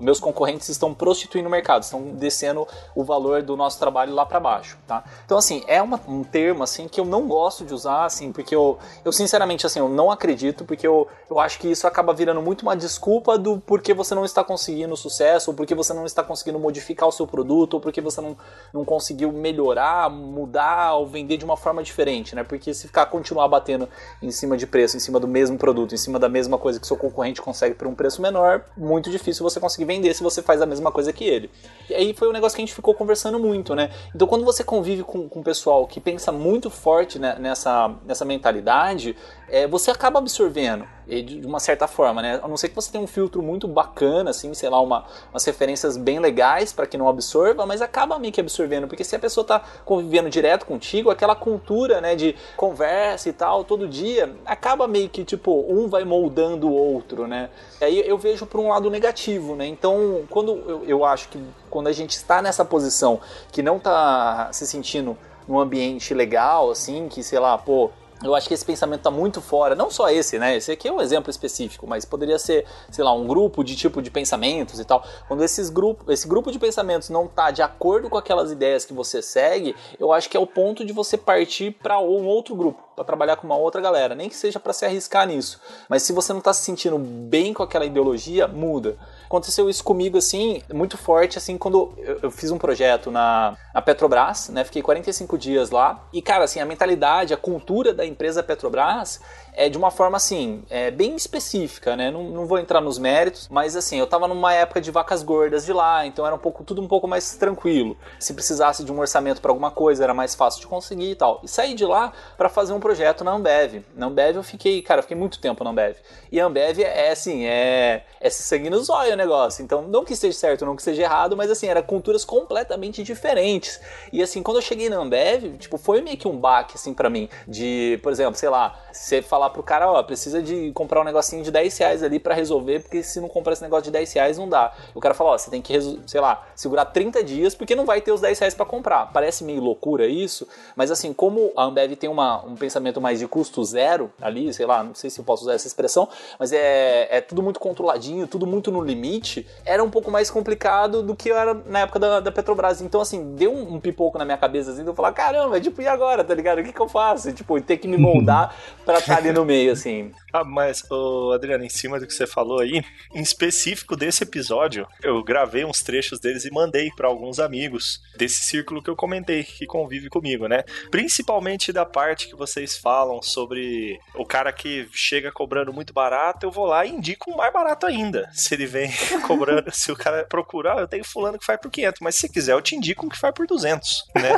meus concorrentes estão prostituindo o mercado, estão descendo o valor do nosso trabalho lá para baixo tá? Então, assim, é uma, um termo, assim, que eu não gosto de usar, assim, porque eu, eu sinceramente, assim, eu não acredito, porque eu, eu acho que isso acaba virando muito uma desculpa do porquê você não está conseguindo sucesso, ou porque você não está conseguindo modificar o seu produto, ou porque você não, não conseguiu melhorar, mudar, ou vender de uma forma diferente, né? Porque se ficar continuar batendo em cima de preço, em cima do mesmo produto, em cima da mesma coisa que seu concorrente consegue por um preço menor, muito difícil você conseguir vender se você faz a mesma coisa que ele. E aí foi um negócio que a gente ficou conversando muito, né? Então quando você convive com, com pessoal que pensa muito forte né, nessa, nessa mentalidade, é, você acaba absorvendo de uma certa forma, né? A não ser que você tenha um filtro muito bacana, assim, sei lá, uma, umas referências bem legais para que não absorva, mas acaba meio que absorvendo, porque se a pessoa tá convivendo direto contigo, aquela cultura, né, de conversa e tal, todo dia, acaba meio que, tipo, um vai moldando o outro, né? Aí eu vejo por um lado negativo, né? Então, quando eu, eu acho que quando a gente está nessa posição que não tá se sentindo num ambiente legal, assim, que, sei lá, pô, eu acho que esse pensamento está muito fora, não só esse, né? Esse aqui é um exemplo específico, mas poderia ser, sei lá, um grupo de tipo de pensamentos e tal. Quando esses grupo, esse grupo de pensamentos não está de acordo com aquelas ideias que você segue, eu acho que é o ponto de você partir para um outro grupo, para trabalhar com uma outra galera, nem que seja para se arriscar nisso. Mas se você não está se sentindo bem com aquela ideologia, muda. Aconteceu isso comigo, assim, muito forte, assim, quando eu, fiz um projeto na, na, Petrobras, né? Fiquei 45 dias lá. E, cara, assim, a mentalidade, a cultura da empresa Petrobras é de uma forma assim, é bem específica, né? Não, não vou entrar nos méritos, mas assim, eu tava numa época de vacas gordas de lá, então era um pouco tudo um pouco mais tranquilo. Se precisasse de um orçamento para alguma coisa, era mais fácil de conseguir e tal. E saí de lá para fazer um projeto na Ambev. Na Ambev eu fiquei, cara, eu fiquei muito tempo na Ambev. E a Ambev é assim, é, é sangue no zóio o negócio. Então, não que esteja certo, não que esteja errado, mas assim, eram culturas completamente diferentes. E assim, quando eu cheguei na Ambev, tipo, foi meio que um baque assim para mim, de, por exemplo, sei lá, você falar pro cara, ó, precisa de comprar um negocinho de 10 reais ali para resolver, porque se não comprar esse negócio de 10 reais não dá. O cara fala, ó, você tem que, sei lá, segurar 30 dias porque não vai ter os 10 reais para comprar. Parece meio loucura isso, mas assim, como a Ambev tem uma, um pensamento mais de custo zero ali, sei lá, não sei se eu posso usar essa expressão, mas é, é tudo muito controladinho, tudo muito no limite, era um pouco mais complicado do que era na época da, da Petrobras. Então, assim, deu um, um pipoco na minha cabeça, assim, de eu falar, caramba, tipo, e agora, tá ligado? O que, que eu faço? Tipo, ter que me moldar pra (laughs) estar ali no meio, assim. Ah, mas, ô, Adriano, em cima do que você falou aí, em específico desse episódio, eu gravei uns trechos deles e mandei para alguns amigos desse círculo que eu comentei, que convive comigo, né? Principalmente da parte que vocês falam sobre o cara que chega cobrando muito barato, eu vou lá e indico um mais barato ainda. Se ele vem (laughs) cobrando, se o cara procurar, eu tenho fulano que faz por 500, mas se quiser eu te indico um que faz por 200, né?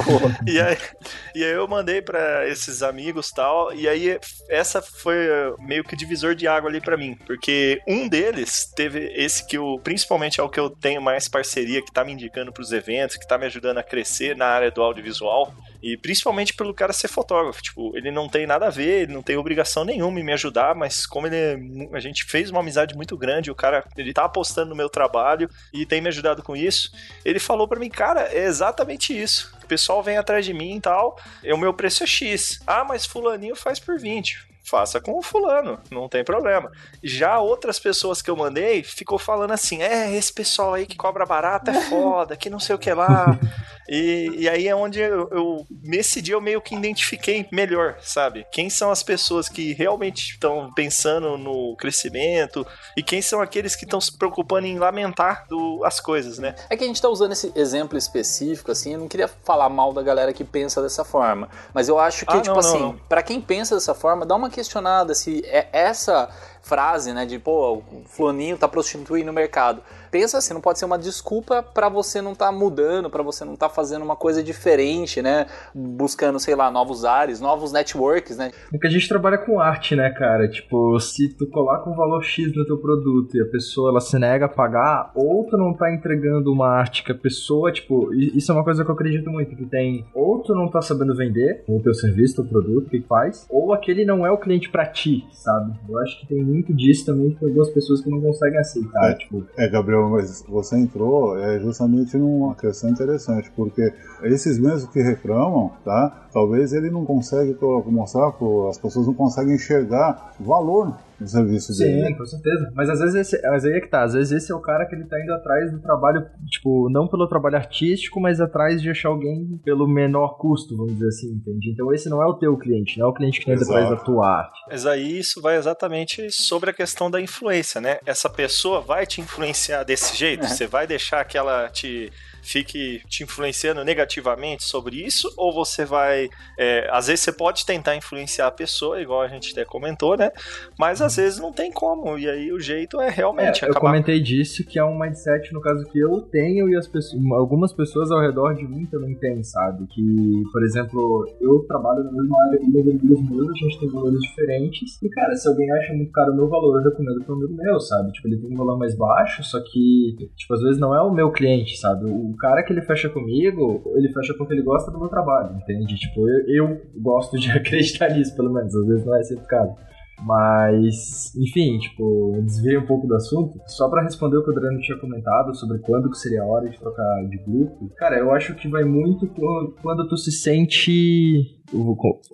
(laughs) e, aí, e aí eu mandei para esses amigos tal, e aí essa foi meio que divisor de água ali para mim, porque um deles teve esse que eu, principalmente é o que eu tenho mais parceria, que tá me indicando para os eventos, que tá me ajudando a crescer na área do audiovisual, E principalmente pelo cara ser fotógrafo. Tipo, ele não tem nada a ver, ele não tem obrigação nenhuma em me ajudar, mas como ele é a gente fez uma amizade muito grande, o cara, ele tá apostando no meu trabalho e tem me ajudado com isso. Ele falou para mim, cara, é exatamente isso. O pessoal vem atrás de mim e tal, e o meu preço é X. Ah, mas fulaninho faz por 20 faça com o fulano, não tem problema. Já outras pessoas que eu mandei ficou falando assim: é, esse pessoal aí que cobra barato é (laughs) foda, que não sei o que lá. E, e aí é onde eu, eu, nesse dia eu meio que identifiquei melhor, sabe? Quem são as pessoas que realmente estão pensando no crescimento e quem são aqueles que estão se preocupando em lamentar do, as coisas, né? É que a gente tá usando esse exemplo específico, assim, eu não queria falar mal da galera que pensa dessa forma, mas eu acho que, Ah, tipo não, assim, pra quem pensa dessa forma, dá uma questionada se é essa frase, né, de pô, o fulaninho tá prostituindo o mercado. Pensa assim, não pode ser uma desculpa pra você não tá mudando, pra você não tá fazendo uma coisa diferente, né, buscando, sei lá, novos ares, novos networks, né? Porque a gente trabalha com arte, né, cara? Tipo, se tu coloca um valor X no teu produto e a pessoa ela se nega a pagar, ou tu não tá entregando uma arte que a pessoa, tipo, isso é uma coisa que eu acredito muito, que tem, ou tu não tá sabendo vender o teu serviço, teu produto, o que faz, ou aquele não é o cliente pra ti, sabe? Eu acho que tem muito disso também, que algumas pessoas que não conseguem aceitar, É. tipo, É, Gabriel, mas você entrou é, justamente numa questão interessante, porque esses mesmos que reclamam, tá? Talvez ele não consegue co- mostrar, as pessoas não conseguem enxergar valor no serviço dele. Sim, com certeza. Mas às vezes esse, mas aí é que tá, às vezes esse é o cara que ele tá indo atrás do trabalho, tipo, não pelo trabalho artístico, mas atrás de achar alguém pelo menor custo, vamos dizer assim, entende? Então esse não é o teu cliente, não é o cliente que tá indo Exato. atrás da tua arte. Mas aí isso vai exatamente sobre a questão da influência, né? Essa pessoa vai te influenciar desse jeito? Você vai deixar que ela te fique te influenciando negativamente sobre isso? Ou você vai. é, às vezes você pode tentar influenciar a pessoa, igual a gente até comentou, né? Mas às vezes não tem como. E aí o jeito é realmente É, eu acabar. comentei disso, que é um mindset, no caso, que eu tenho e as pessoas, algumas pessoas ao redor de mim também têm, sabe? Que, por exemplo, eu trabalho na mesma área que meus amigos meus, a gente tem valores diferentes. E, cara, se alguém acha muito caro o meu valor, eu recomendo um amigo meu, sabe? Tipo, ele tem um valor mais baixo, só que, tipo, às vezes não é o meu cliente, sabe? O cara que ele fecha comigo, ele fecha porque ele gosta do meu trabalho, entende? Tipo, eu, eu gosto de (laughs) acreditar nisso, pelo menos. Às vezes não é sempre o caso. Mas, enfim, tipo, eu desviei um pouco do assunto. Só pra responder o que o Adriano tinha comentado sobre quando que seria a hora de trocar de grupo. Cara, eu acho que vai muito quando tu se sente.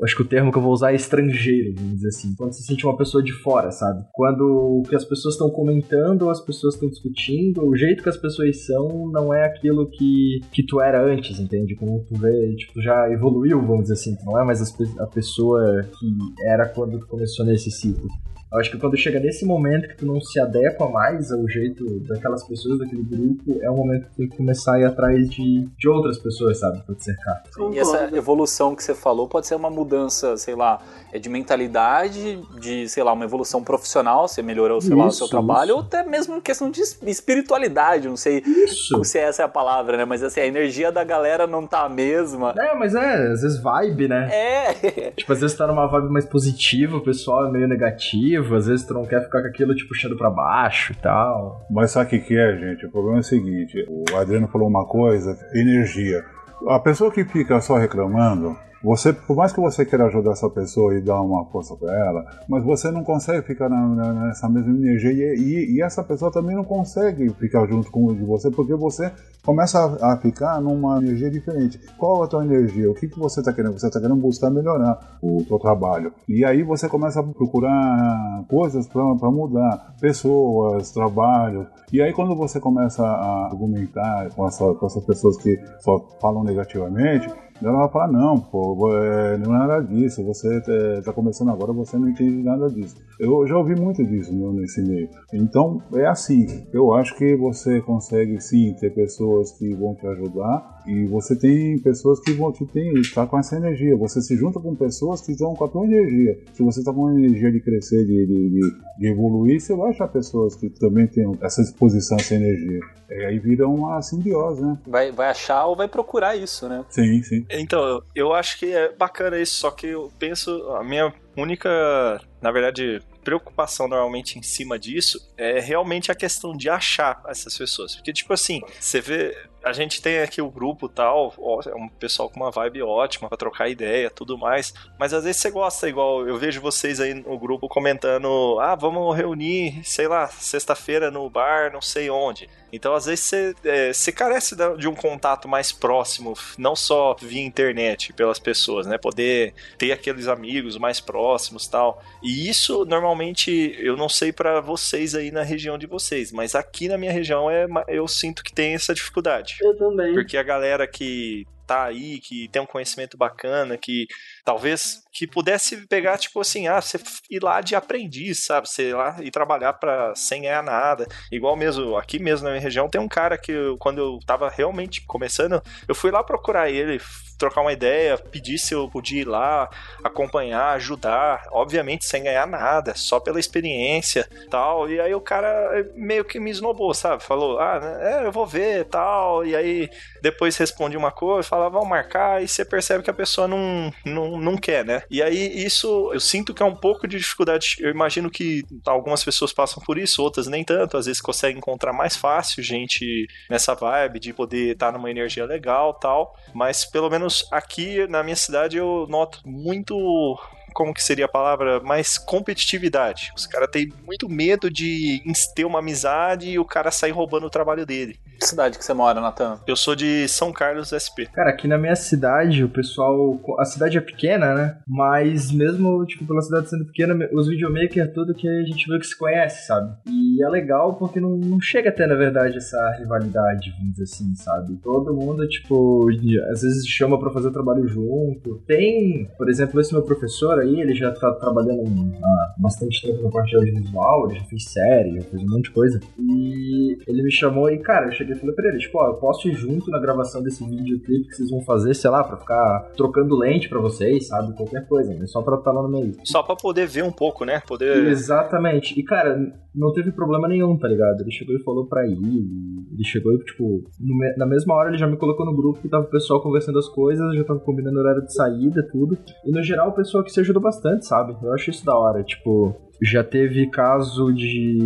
Acho que o termo que eu vou usar é estrangeiro, vamos dizer assim. Quando você se sente uma pessoa de fora, sabe? Quando o que as pessoas estão comentando, as pessoas estão discutindo, o jeito que as pessoas são não é aquilo que, que tu era antes, entende? Como tu vê, tipo, já evoluiu, vamos dizer assim. Tu não é mais a pessoa que era quando tu começou nesse ciclo. Eu acho que quando chega nesse momento que tu não se adequa mais ao jeito daquelas pessoas, daquele grupo, é o momento que tu tem que começar a ir atrás de, de outras pessoas, sabe? Pra te cercar. E essa evolução que você falou pode ser uma mudança, sei lá, é de mentalidade, de, sei lá, uma evolução profissional, você melhorou, sei lá, o seu Isso, trabalho, isso. ou até mesmo questão de es- espiritualidade, não sei Isso! se essa é a palavra, né? Mas assim, a energia da galera não tá a mesma. É, mas é, às vezes vibe, né? É, Tipo, às vezes tá numa vibe mais positiva, o pessoal é meio negativo, às vezes tu não quer ficar com aquilo te puxando pra baixo e tal. Mas sabe o que é, gente? O problema é o seguinte: o Adriano falou uma coisa, energia. A pessoa que fica só reclamando, você, por mais que você queira ajudar essa pessoa e dar uma força para ela, mas você não consegue ficar na- na- nessa mesma energia e, e- e essa pessoa também não consegue ficar junto com de você porque você começa a, a ficar numa energia diferente. Qual a tua energia? O que, que você está querendo? Você está querendo buscar melhorar o teu trabalho. E aí você começa a procurar coisas para mudar, pessoas, trabalho. E aí quando você começa a argumentar com, com essas pessoas que só falam negativamente, ela vai falar, não, pô, é, não é nada disso, você está começando agora, você não entende nada disso. Eu já ouvi muito disso nesse meio. Então, é assim, eu acho que você consegue sim ter pessoas que vão te ajudar e você tem pessoas que vão que tem, tá com essa energia. Você se junta com pessoas que estão com a tua energia. Se você está com a energia de crescer, de, de, de, de evoluir, você vai achar pessoas que também têm essa disposição, essa energia. E aí vira uma simbiose, né? vai, vai achar ou vai procurar isso, né? Sim, sim. Então, eu acho que é bacana isso, só que eu penso, a minha única, na verdade, preocupação normalmente em cima disso é realmente a questão de achar essas pessoas. Porque, tipo assim, você vê. A gente tem aqui o grupo tal, ó, é um pessoal com uma vibe ótima pra trocar ideia, tudo mais. Mas às vezes você gosta, igual eu vejo vocês aí no grupo comentando: ah, vamos reunir, sei lá, sexta-feira no bar, não sei onde. Então, às vezes, você, é, você carece de um contato mais próximo, não só via internet, pelas pessoas, né? Poder ter aqueles amigos mais próximos tal. E isso, normalmente, eu não sei para vocês aí na região de vocês, mas aqui na minha região é, eu sinto que tem essa dificuldade. Eu também. Porque a galera que tá aí, que tem um conhecimento bacana, que talvez que pudesse pegar, tipo assim, ah, você ir lá de aprendiz, sabe? Você ir lá e trabalhar para sem ganhar nada. Igual mesmo, aqui mesmo na minha região, tem um cara que eu, quando eu tava realmente começando, eu fui lá procurar ele, trocar uma ideia, pedir se eu podia ir lá, acompanhar, ajudar, obviamente sem ganhar nada, só pela experiência tal. E aí o cara meio que me esnobou, sabe? Falou, ah, né, é, eu vou ver tal. E aí depois responde uma coisa, fala, vamos marcar, e você percebe que a pessoa não, não, não quer, né? E aí isso eu sinto que é um pouco de dificuldade. Eu imagino que algumas pessoas passam por isso, outras nem tanto, às vezes conseguem encontrar mais fácil gente nessa vibe de poder estar numa energia legal tal. Mas pelo menos aqui na minha cidade eu noto muito como que seria a palavra, mais competitividade. Os caras têm muito medo de ter uma amizade e o cara sair roubando o trabalho dele. Que cidade que você mora, Natan? Eu sou de São Carlos, SP. Cara, aqui na minha cidade, o pessoal. A cidade é pequena, né? Mas mesmo, tipo, pela cidade sendo pequena, os videomakers é tudo que a gente vê que se conhece, sabe? E é legal porque não, não chega até, na verdade, essa rivalidade, vamos dizer assim, sabe? Todo mundo, tipo, às vezes chama para fazer o trabalho junto. Tem, por exemplo, esse meu professor aí, ele já tá trabalhando há bastante tempo na parte de audiovisual, ele já fez série, já fez um monte de coisa. E ele me chamou e, cara, eu cheguei e falei pra ele, tipo, ó, eu posso ir junto na gravação desse videoclipe que vocês vão fazer, sei lá, pra ficar trocando lente pra vocês, sabe? Qualquer coisa, né? Só pra estar lá no meio. Só pra poder ver um pouco, né? Poder... Exatamente. E, cara, não teve problema nenhum, tá ligado? Ele chegou e falou pra ir, ele chegou e, tipo, me... na mesma hora ele já me colocou no grupo que tava o pessoal conversando as coisas, já tava combinando horário de saída, tudo. E, no geral, o pessoal que se ajudou bastante, sabe? Eu acho isso da hora, tipo já teve caso de,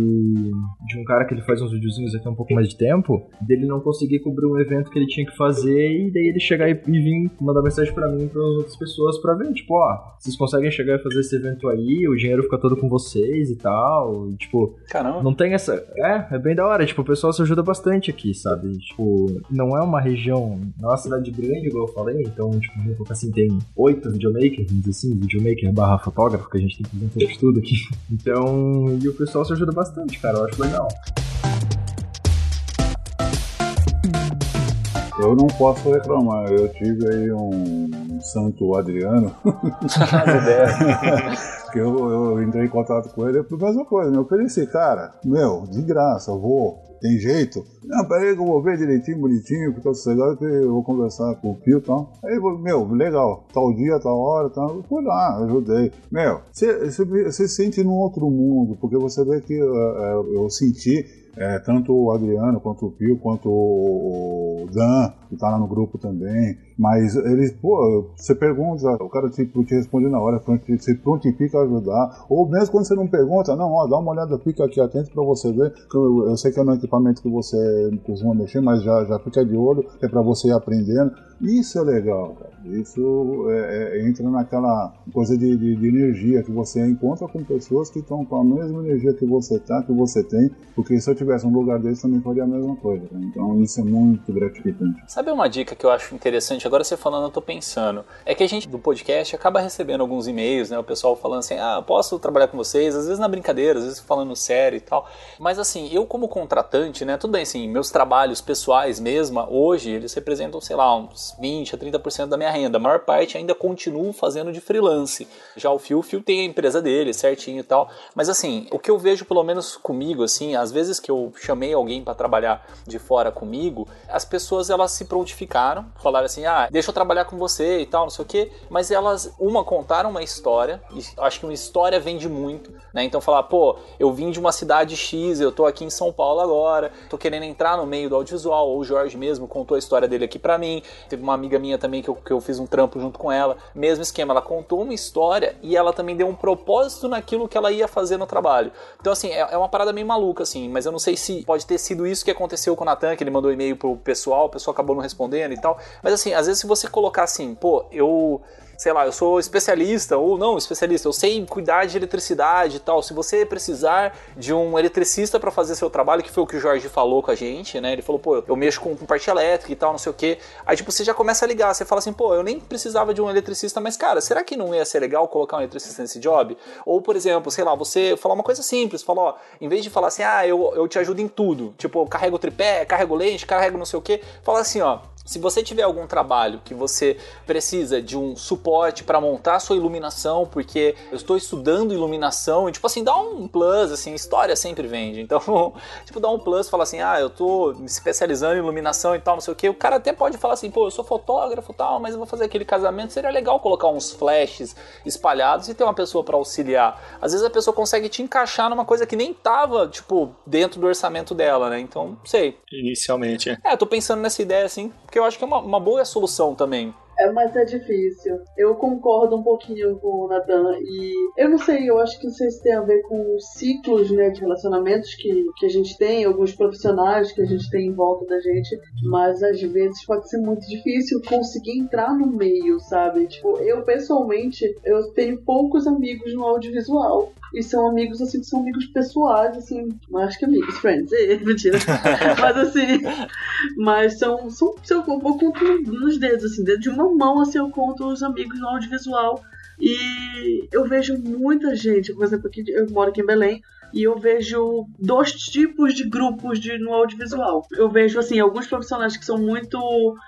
de um cara que ele faz uns videozinhos aqui há um pouco mais de tempo, dele não conseguir cobrir um evento que ele tinha que fazer e daí ele chegar e, e vir mandar mensagem para mim e para outras pessoas para ver, tipo, ó, vocês conseguem chegar e fazer esse evento aí, o dinheiro fica todo com vocês e tal, e, tipo, Caramba. não tem essa, é, é bem da hora, tipo, o pessoal se ajuda bastante aqui, sabe? Tipo, não é uma região, não é uma cidade grande, igual eu falei, então, tipo, assim, tem oito videomakers, vamos dizer assim, videomaker barra fotógrafo, que a gente tem que fazer um tudo aqui. Então, e o pessoal se ajuda bastante, cara. Eu acho legal. Eu não posso reclamar. Eu tive aí um Santo Adriano. (laughs) que eu, eu, entrei em contato com ele, é a mesma coisa, né? Eu ofereci, cara, meu, de graça, eu vou, tem jeito? Não, peraí que eu vou ver direitinho, bonitinho, tá sossegado, que eu vou conversar com o Pio e tal. Aí, meu, legal, tal dia, tal hora, tal. Eu fui lá, ajudei. Meu, você sente num outro mundo, porque você vê que uh, eu senti é, tanto o Adriano, quanto o Pio, quanto o Dan, que tá lá no grupo também. Mas eles, pô, você pergunta, o cara te, te responde na hora, você prontifica a ajudar. Ou mesmo quando você não pergunta, não, ó, dá uma olhada, fica aqui atento pra você ver. Eu, eu sei que é no equipamento que você costuma mexer, mas já, já fica de olho, é pra você ir aprendendo. Isso é legal, cara. Isso é, é, entra naquela coisa de, de, de, energia que você encontra com pessoas que estão com a mesma energia que você tá, que você tem, porque se eu tivesse um lugar desse também faria a mesma coisa. Né? Então isso é muito gratificante. Sabe uma dica que eu acho interessante? Agora você falando, eu tô pensando. É que a gente do podcast acaba recebendo alguns e-mails, né? O pessoal falando assim, ah, posso trabalhar com vocês? Às vezes na brincadeira, às vezes falando sério e tal. Mas assim, eu como contratante, né? Tudo bem, assim, meus trabalhos pessoais mesmo, hoje, eles representam, sei lá, uns 20 a 30% da minha renda. A maior parte ainda continuo fazendo de freelance. Já o Fio, o Fio tem a empresa dele, certinho e tal. Mas assim, o que eu vejo, pelo menos comigo, assim, às vezes que eu chamei alguém para trabalhar de fora comigo, as pessoas elas se prontificaram, falaram assim: ah, deixa eu trabalhar com você e tal, não sei o quê. Mas elas, uma, contaram uma história, e acho que uma história vende muito, né? Então falar, pô, eu vim de uma cidade X, eu tô aqui em São Paulo agora, tô querendo entrar no meio do audiovisual, ou o Jorge mesmo contou a história dele aqui para mim. Teve uma amiga minha também que eu, que eu fiz um trampo junto com ela, mesmo esquema, ela contou uma história e ela também deu um propósito naquilo que ela ia fazer no trabalho. Então, assim, é, é uma parada meio maluca, assim, mas eu não sei se pode ter sido isso que aconteceu com o Natan, que ele mandou e-mail pro pessoal, o pessoal acabou não respondendo e tal. Mas assim, às vezes se você colocar assim, pô, eu sei lá, eu sou especialista, ou não especialista, eu sei cuidar de eletricidade e tal. Se você precisar de um eletricista para fazer seu trabalho, que foi o que o Jorge falou com a gente, né? Ele falou, pô, eu mexo com, com parte elétrica e tal, não sei o quê. Aí, tipo, você já começa a ligar, você fala assim, pô, eu nem precisava de um eletricista, mas, cara, será que não ia ser legal colocar um eletricista nesse job? Ou, por exemplo, sei lá, você falar uma coisa simples, falar, ó, em vez de falar assim, ah, eu, eu te ajudo em tudo, tipo, carrego tripé, carrego lente, carrego não sei o quê, fala assim, ó, se você tiver algum trabalho que você precisa de um suporte para montar a sua iluminação, porque eu estou estudando iluminação, e tipo assim, dá um plus, assim, história sempre vende. Então, (laughs) tipo, dá um plus, fala assim, ah, eu tô me especializando em iluminação e tal, não sei o que. O cara até pode falar assim, pô, eu sou fotógrafo e tal, mas eu vou fazer aquele casamento, seria legal colocar uns flashes espalhados e ter uma pessoa para auxiliar. Às vezes a pessoa consegue te encaixar numa coisa que nem tava, tipo, dentro do orçamento dela, né? Então, sei. Inicialmente. É, tô pensando nessa ideia assim, porque eu acho que é uma, uma boa solução também. É, mas é difícil. Eu concordo um pouquinho com o Nathan. E eu não sei, eu acho que isso tem a ver com os ciclos né, de relacionamentos que, que a gente tem, alguns profissionais que a gente tem em volta da gente. Mas às vezes pode ser muito difícil conseguir entrar no meio, sabe? Tipo, eu pessoalmente, eu tenho poucos amigos no audiovisual. E são amigos, assim, que são amigos pessoais, assim, mais que amigos, friends. É, mentira. (laughs) mas assim, mas são, são, são eu conto nos dedos, assim, dentro de uma mão, assim, eu conto os amigos no audiovisual. E eu vejo muita gente, por exemplo, aqui, eu moro aqui em Belém, e eu vejo dois tipos de grupos de, no audiovisual. Eu vejo, assim, alguns profissionais que são muito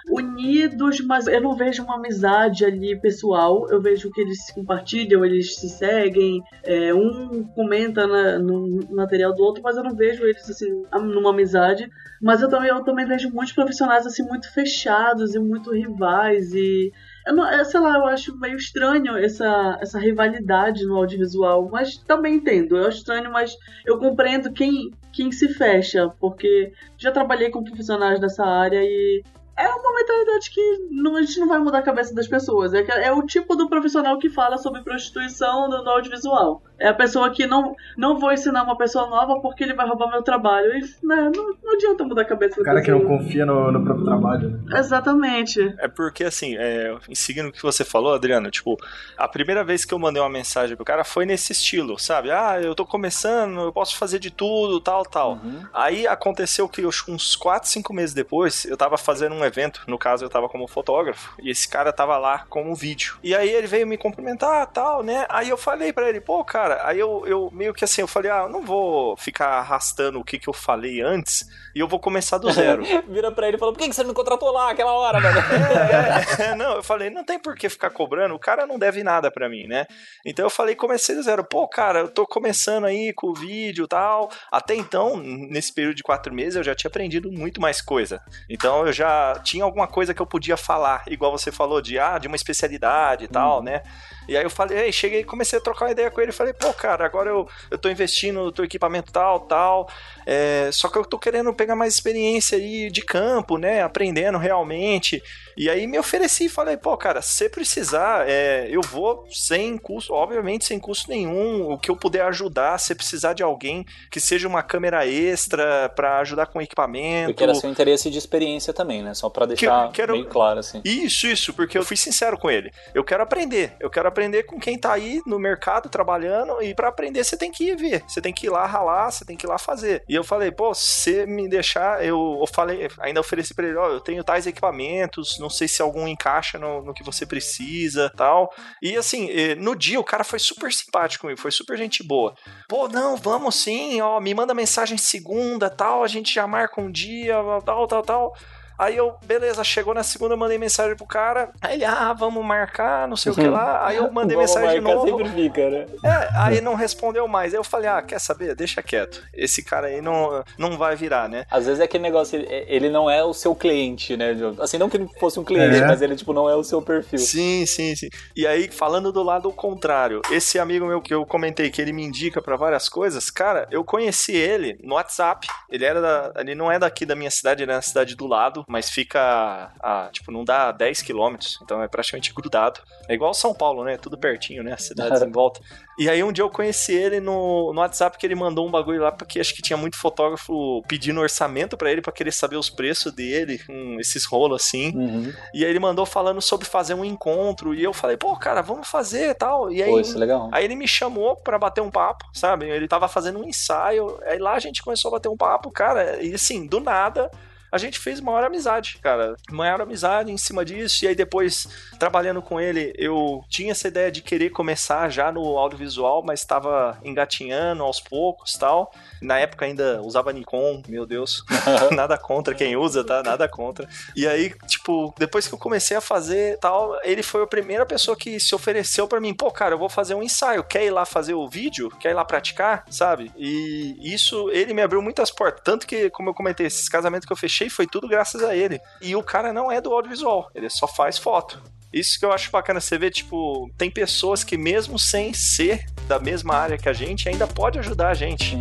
unidos, mas eu não vejo uma amizade ali pessoal. Eu vejo que eles se compartilham, eles se seguem, é, um comenta na, no material do outro, mas eu não vejo eles, assim, numa amizade. Mas eu também, eu também vejo muitos profissionais, assim, muito fechados e muito rivais e eu não, sei lá, eu acho meio estranho essa, essa rivalidade no audiovisual, mas também entendo. Eu acho estranho, mas eu compreendo quem, quem se fecha, porque já trabalhei com profissionais dessa área e é uma mentalidade que não, a gente não vai mudar a cabeça das pessoas. É, é o tipo do profissional que fala sobre prostituição no, no audiovisual. É a pessoa que não, não vou ensinar uma pessoa nova porque ele vai roubar meu trabalho. E, né, não, não adianta mudar a cabeça O cara que não confia no, no próprio trabalho. Né? Exatamente. É porque, assim, é, em seguindo o que você falou, Adriano, tipo, a primeira vez que eu mandei uma mensagem pro cara foi nesse estilo, sabe? Ah, eu tô começando, eu posso fazer de tudo, tal, tal. Uhum. Aí aconteceu que uns 4, 5 meses depois, eu tava fazendo um evento, no caso eu tava como fotógrafo, e esse cara tava lá com um vídeo. E aí ele veio me cumprimentar, tal, né? Aí eu falei para ele, pô, cara, cara, aí eu, eu meio que assim, eu falei, ah, eu não vou ficar arrastando o que, que eu falei antes e eu vou começar do zero. (laughs) Vira pra ele e fala, por que, que você não me contratou lá aquela hora, velho? (laughs) é, é, (laughs) não, eu falei, não tem por que ficar cobrando, o cara não deve nada pra mim, né? Então eu falei, comecei do zero. Pô, cara, eu tô começando aí com o vídeo e tal. Até então, nesse período de quatro meses, eu já tinha aprendido muito mais coisa. Então eu já tinha alguma coisa que eu podia falar, igual você falou, de, ah, de uma especialidade e tal, hum. né? E aí eu falei, cheguei, comecei a trocar uma ideia com ele, falei, pô, cara, agora eu, eu tô investindo no teu equipamento tal, tal, é, só que eu tô querendo pegar mais experiência aí de campo, né, aprendendo realmente, e aí me ofereci e falei, pô, cara, se precisar, é, eu vou sem custo, obviamente sem custo nenhum, o que eu puder ajudar, se precisar de alguém que seja uma câmera extra para ajudar com equipamento. Porque era seu interesse de experiência também, né? Só para deixar que, quero... bem claro assim. Isso, isso, porque eu fui sincero com ele. Eu quero aprender, eu quero aprender com quem tá aí no mercado trabalhando e para aprender você tem que ir ver, você tem que ir lá ralar, você tem que ir lá fazer. E eu falei, pô, se me deixar, eu, eu falei, ainda ofereci para ele, ó, eu tenho tais equipamentos, não sei se algum encaixa no, no que você precisa tal. E assim, eh, no dia o cara foi super simpático comigo, foi super gente boa. Pô, não, vamos sim, ó, me manda mensagem segunda tal, a gente já marca um dia, tal, tal, tal. Aí eu, beleza, chegou na segunda, eu mandei mensagem pro cara. Aí ele, ah, vamos marcar, não sei o que lá. Aí eu mandei Vamos mensagem de novo. sempre fica, né? É, aí não respondeu mais. Aí eu falei, ah, quer saber? Deixa quieto. Esse cara aí não, não vai virar, né? Às vezes é aquele negócio, ele, não é o seu cliente, né? Assim, não que ele fosse um cliente, É. mas ele, tipo, não é o seu perfil. Sim, sim, sim. E aí, falando do lado contrário, esse amigo meu que eu comentei que ele me indica pra várias coisas, cara, eu conheci ele no WhatsApp. Ele era da, ele não é daqui da minha cidade, ele é na cidade do lado, mas fica a, tipo, não dá 10 quilômetros, então é praticamente grudado. É igual São Paulo, né? Tudo pertinho, né? As cidades (laughs) em volta. E aí um dia eu conheci ele no, no WhatsApp que ele mandou um bagulho lá porque acho que tinha muito fotógrafo pedindo orçamento pra ele pra querer saber os preços dele, com esses rolos assim. Uhum. E aí ele mandou falando sobre fazer um encontro. E eu falei, pô, cara, vamos fazer e tal. E aí, Pô, isso é legal. aí ele me chamou pra bater um papo, sabe? Ele tava fazendo um ensaio. Aí lá a gente começou a bater um papo, cara. E assim, do nada. A gente fez maior amizade, cara. Maior amizade em cima disso. E aí depois, trabalhando com ele, eu tinha essa ideia de querer começar já no audiovisual, mas estava engatinhando aos poucos tal. Na época ainda usava Nikon, meu Deus. (laughs) Nada contra quem usa, tá? Nada contra. E aí, tipo, depois que eu comecei a fazer tal, ele foi a primeira pessoa que se ofereceu pra mim, pô, cara, eu vou fazer um ensaio, quer ir lá fazer o vídeo? Quer ir lá praticar? Sabe? E isso, ele me abriu muitas portas. Tanto que, como eu comentei, esses casamentos que eu fechei foi tudo graças a ele. E o cara não é do audiovisual, ele só faz foto. Isso que eu acho bacana você ver, tipo, tem pessoas que mesmo sem ser da mesma área que a gente, ainda pode ajudar a gente.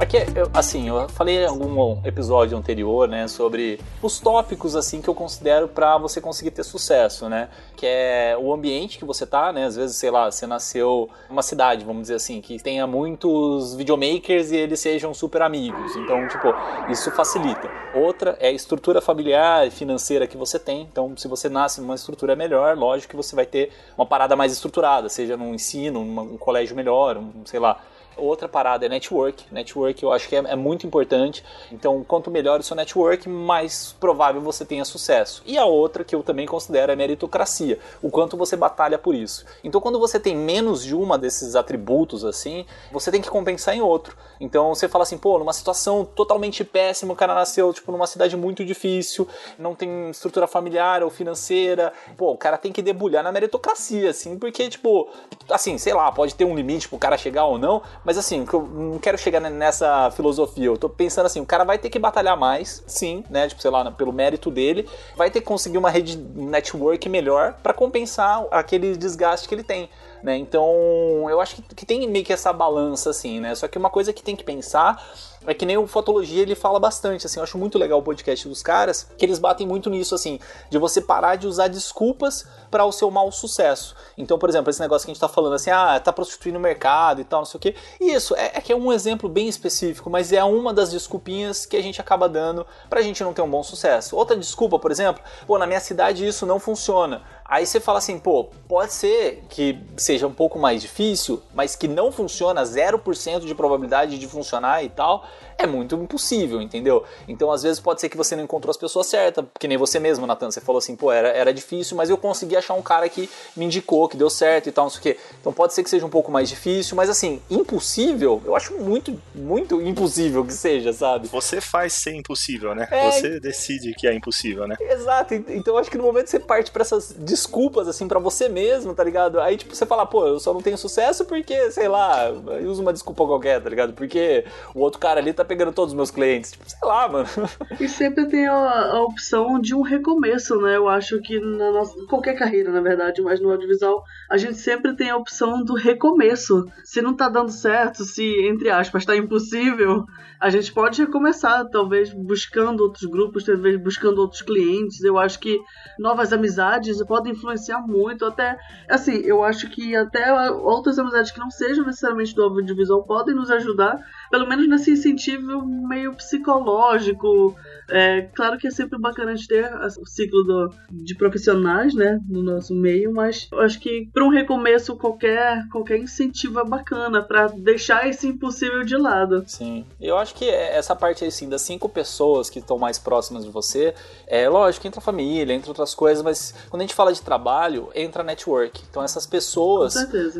Aqui, eu- assim, eu falei em algum episódio anterior, né, sobre os tópicos, assim, que eu considero pra você conseguir ter sucesso, né? Que é o ambiente que você tá, né? Às vezes, sei lá, você nasceu numa cidade, vamos dizer assim, que tenha muitos videomakers e eles sejam super amigos. Então, tipo, isso facilita. Outra é a estrutura familiar e financeira que você tem. Então, se você nasce numa estrutura melhor, lógico que você vai ter uma parada mais estruturada, seja num ensino, numa- um colégio melhor, um, sei lá, Outra parada é network. Network eu acho que é, é muito importante. Então, quanto melhor o seu network, mais provável você tenha sucesso. E a outra que eu também considero é meritocracia. O quanto você batalha por isso. Então, quando você tem menos de uma desses atributos assim, você tem que compensar em outro. Então, você fala assim, pô, numa situação totalmente péssima, o cara nasceu tipo numa cidade muito difícil, não tem estrutura familiar ou financeira. Pô, o cara tem que debulhar na meritocracia, assim, porque tipo, assim, sei lá, pode ter um limite pro cara chegar ou não, mas assim, eu não quero chegar nessa filosofia. Eu tô pensando assim, o cara vai ter que batalhar mais, sim, né? Tipo, sei lá, pelo mérito dele, vai ter que conseguir uma rede network melhor para compensar aquele desgaste que ele tem. Né? Então, eu acho que, que tem meio que essa balança, assim, né? Só que uma coisa que tem que pensar é que nem o Fotologia ele fala bastante, assim, eu acho muito legal o podcast dos caras, que eles batem muito nisso, assim, de você parar de usar desculpas para o seu mau sucesso. Então, por exemplo, esse negócio que a gente tá falando assim, ah, tá prostituindo o mercado e tal, não sei o quê. Isso, é, é que é um exemplo bem específico, mas é uma das desculpinhas que a gente acaba dando pra gente não ter um bom sucesso. Outra desculpa, por exemplo, pô, na minha cidade isso não funciona. Aí você fala assim, pô, pode ser que seja um pouco mais difícil, mas que não funciona 0% de probabilidade de funcionar e tal, é muito impossível, entendeu? Então, às vezes, pode ser que você não encontrou as pessoas certas, que nem você mesmo, Natan. Você falou assim, pô, era, era difícil, mas eu consegui achar um cara que me indicou, que deu certo e tal, não sei o quê. Então, pode ser que seja um pouco mais difícil, mas assim, impossível, eu acho muito, muito impossível que seja, sabe? Você faz ser impossível, né? É. Você decide que é impossível, né? Exato, ent- então eu acho que no momento você parte pra essas desculpas, assim, pra você mesmo, tá ligado? Aí, tipo, você fala, pô, eu só não tenho sucesso porque, sei lá, uso uma desculpa qualquer, tá ligado? Porque o outro cara ali tá pegando todos os meus clientes. Tipo, sei lá, mano. E sempre tem a, a opção de um recomeço, né? Eu acho que na nossa, qualquer carreira, na verdade, mas no audiovisual, a gente sempre tem a opção do recomeço. Se não tá dando certo, se, entre aspas, tá impossível, a gente pode recomeçar, talvez buscando outros grupos, talvez buscando outros clientes. Eu acho que novas amizades podem influenciar muito. Até, assim, eu acho que até outras amizades que não sejam necessariamente do audiovisual podem nos ajudar pelo menos nesse incentivo meio psicológico. É, claro que é sempre bacana de ter o ciclo do, de profissionais, né, no nosso meio, mas eu acho que para um recomeço qualquer qualquer incentivo é bacana para deixar esse impossível de lado. Sim, eu acho que essa parte assim das cinco pessoas que estão mais próximas de você, é lógico entra a família, entra outras coisas, mas quando a gente fala de trabalho entra network. Então essas pessoas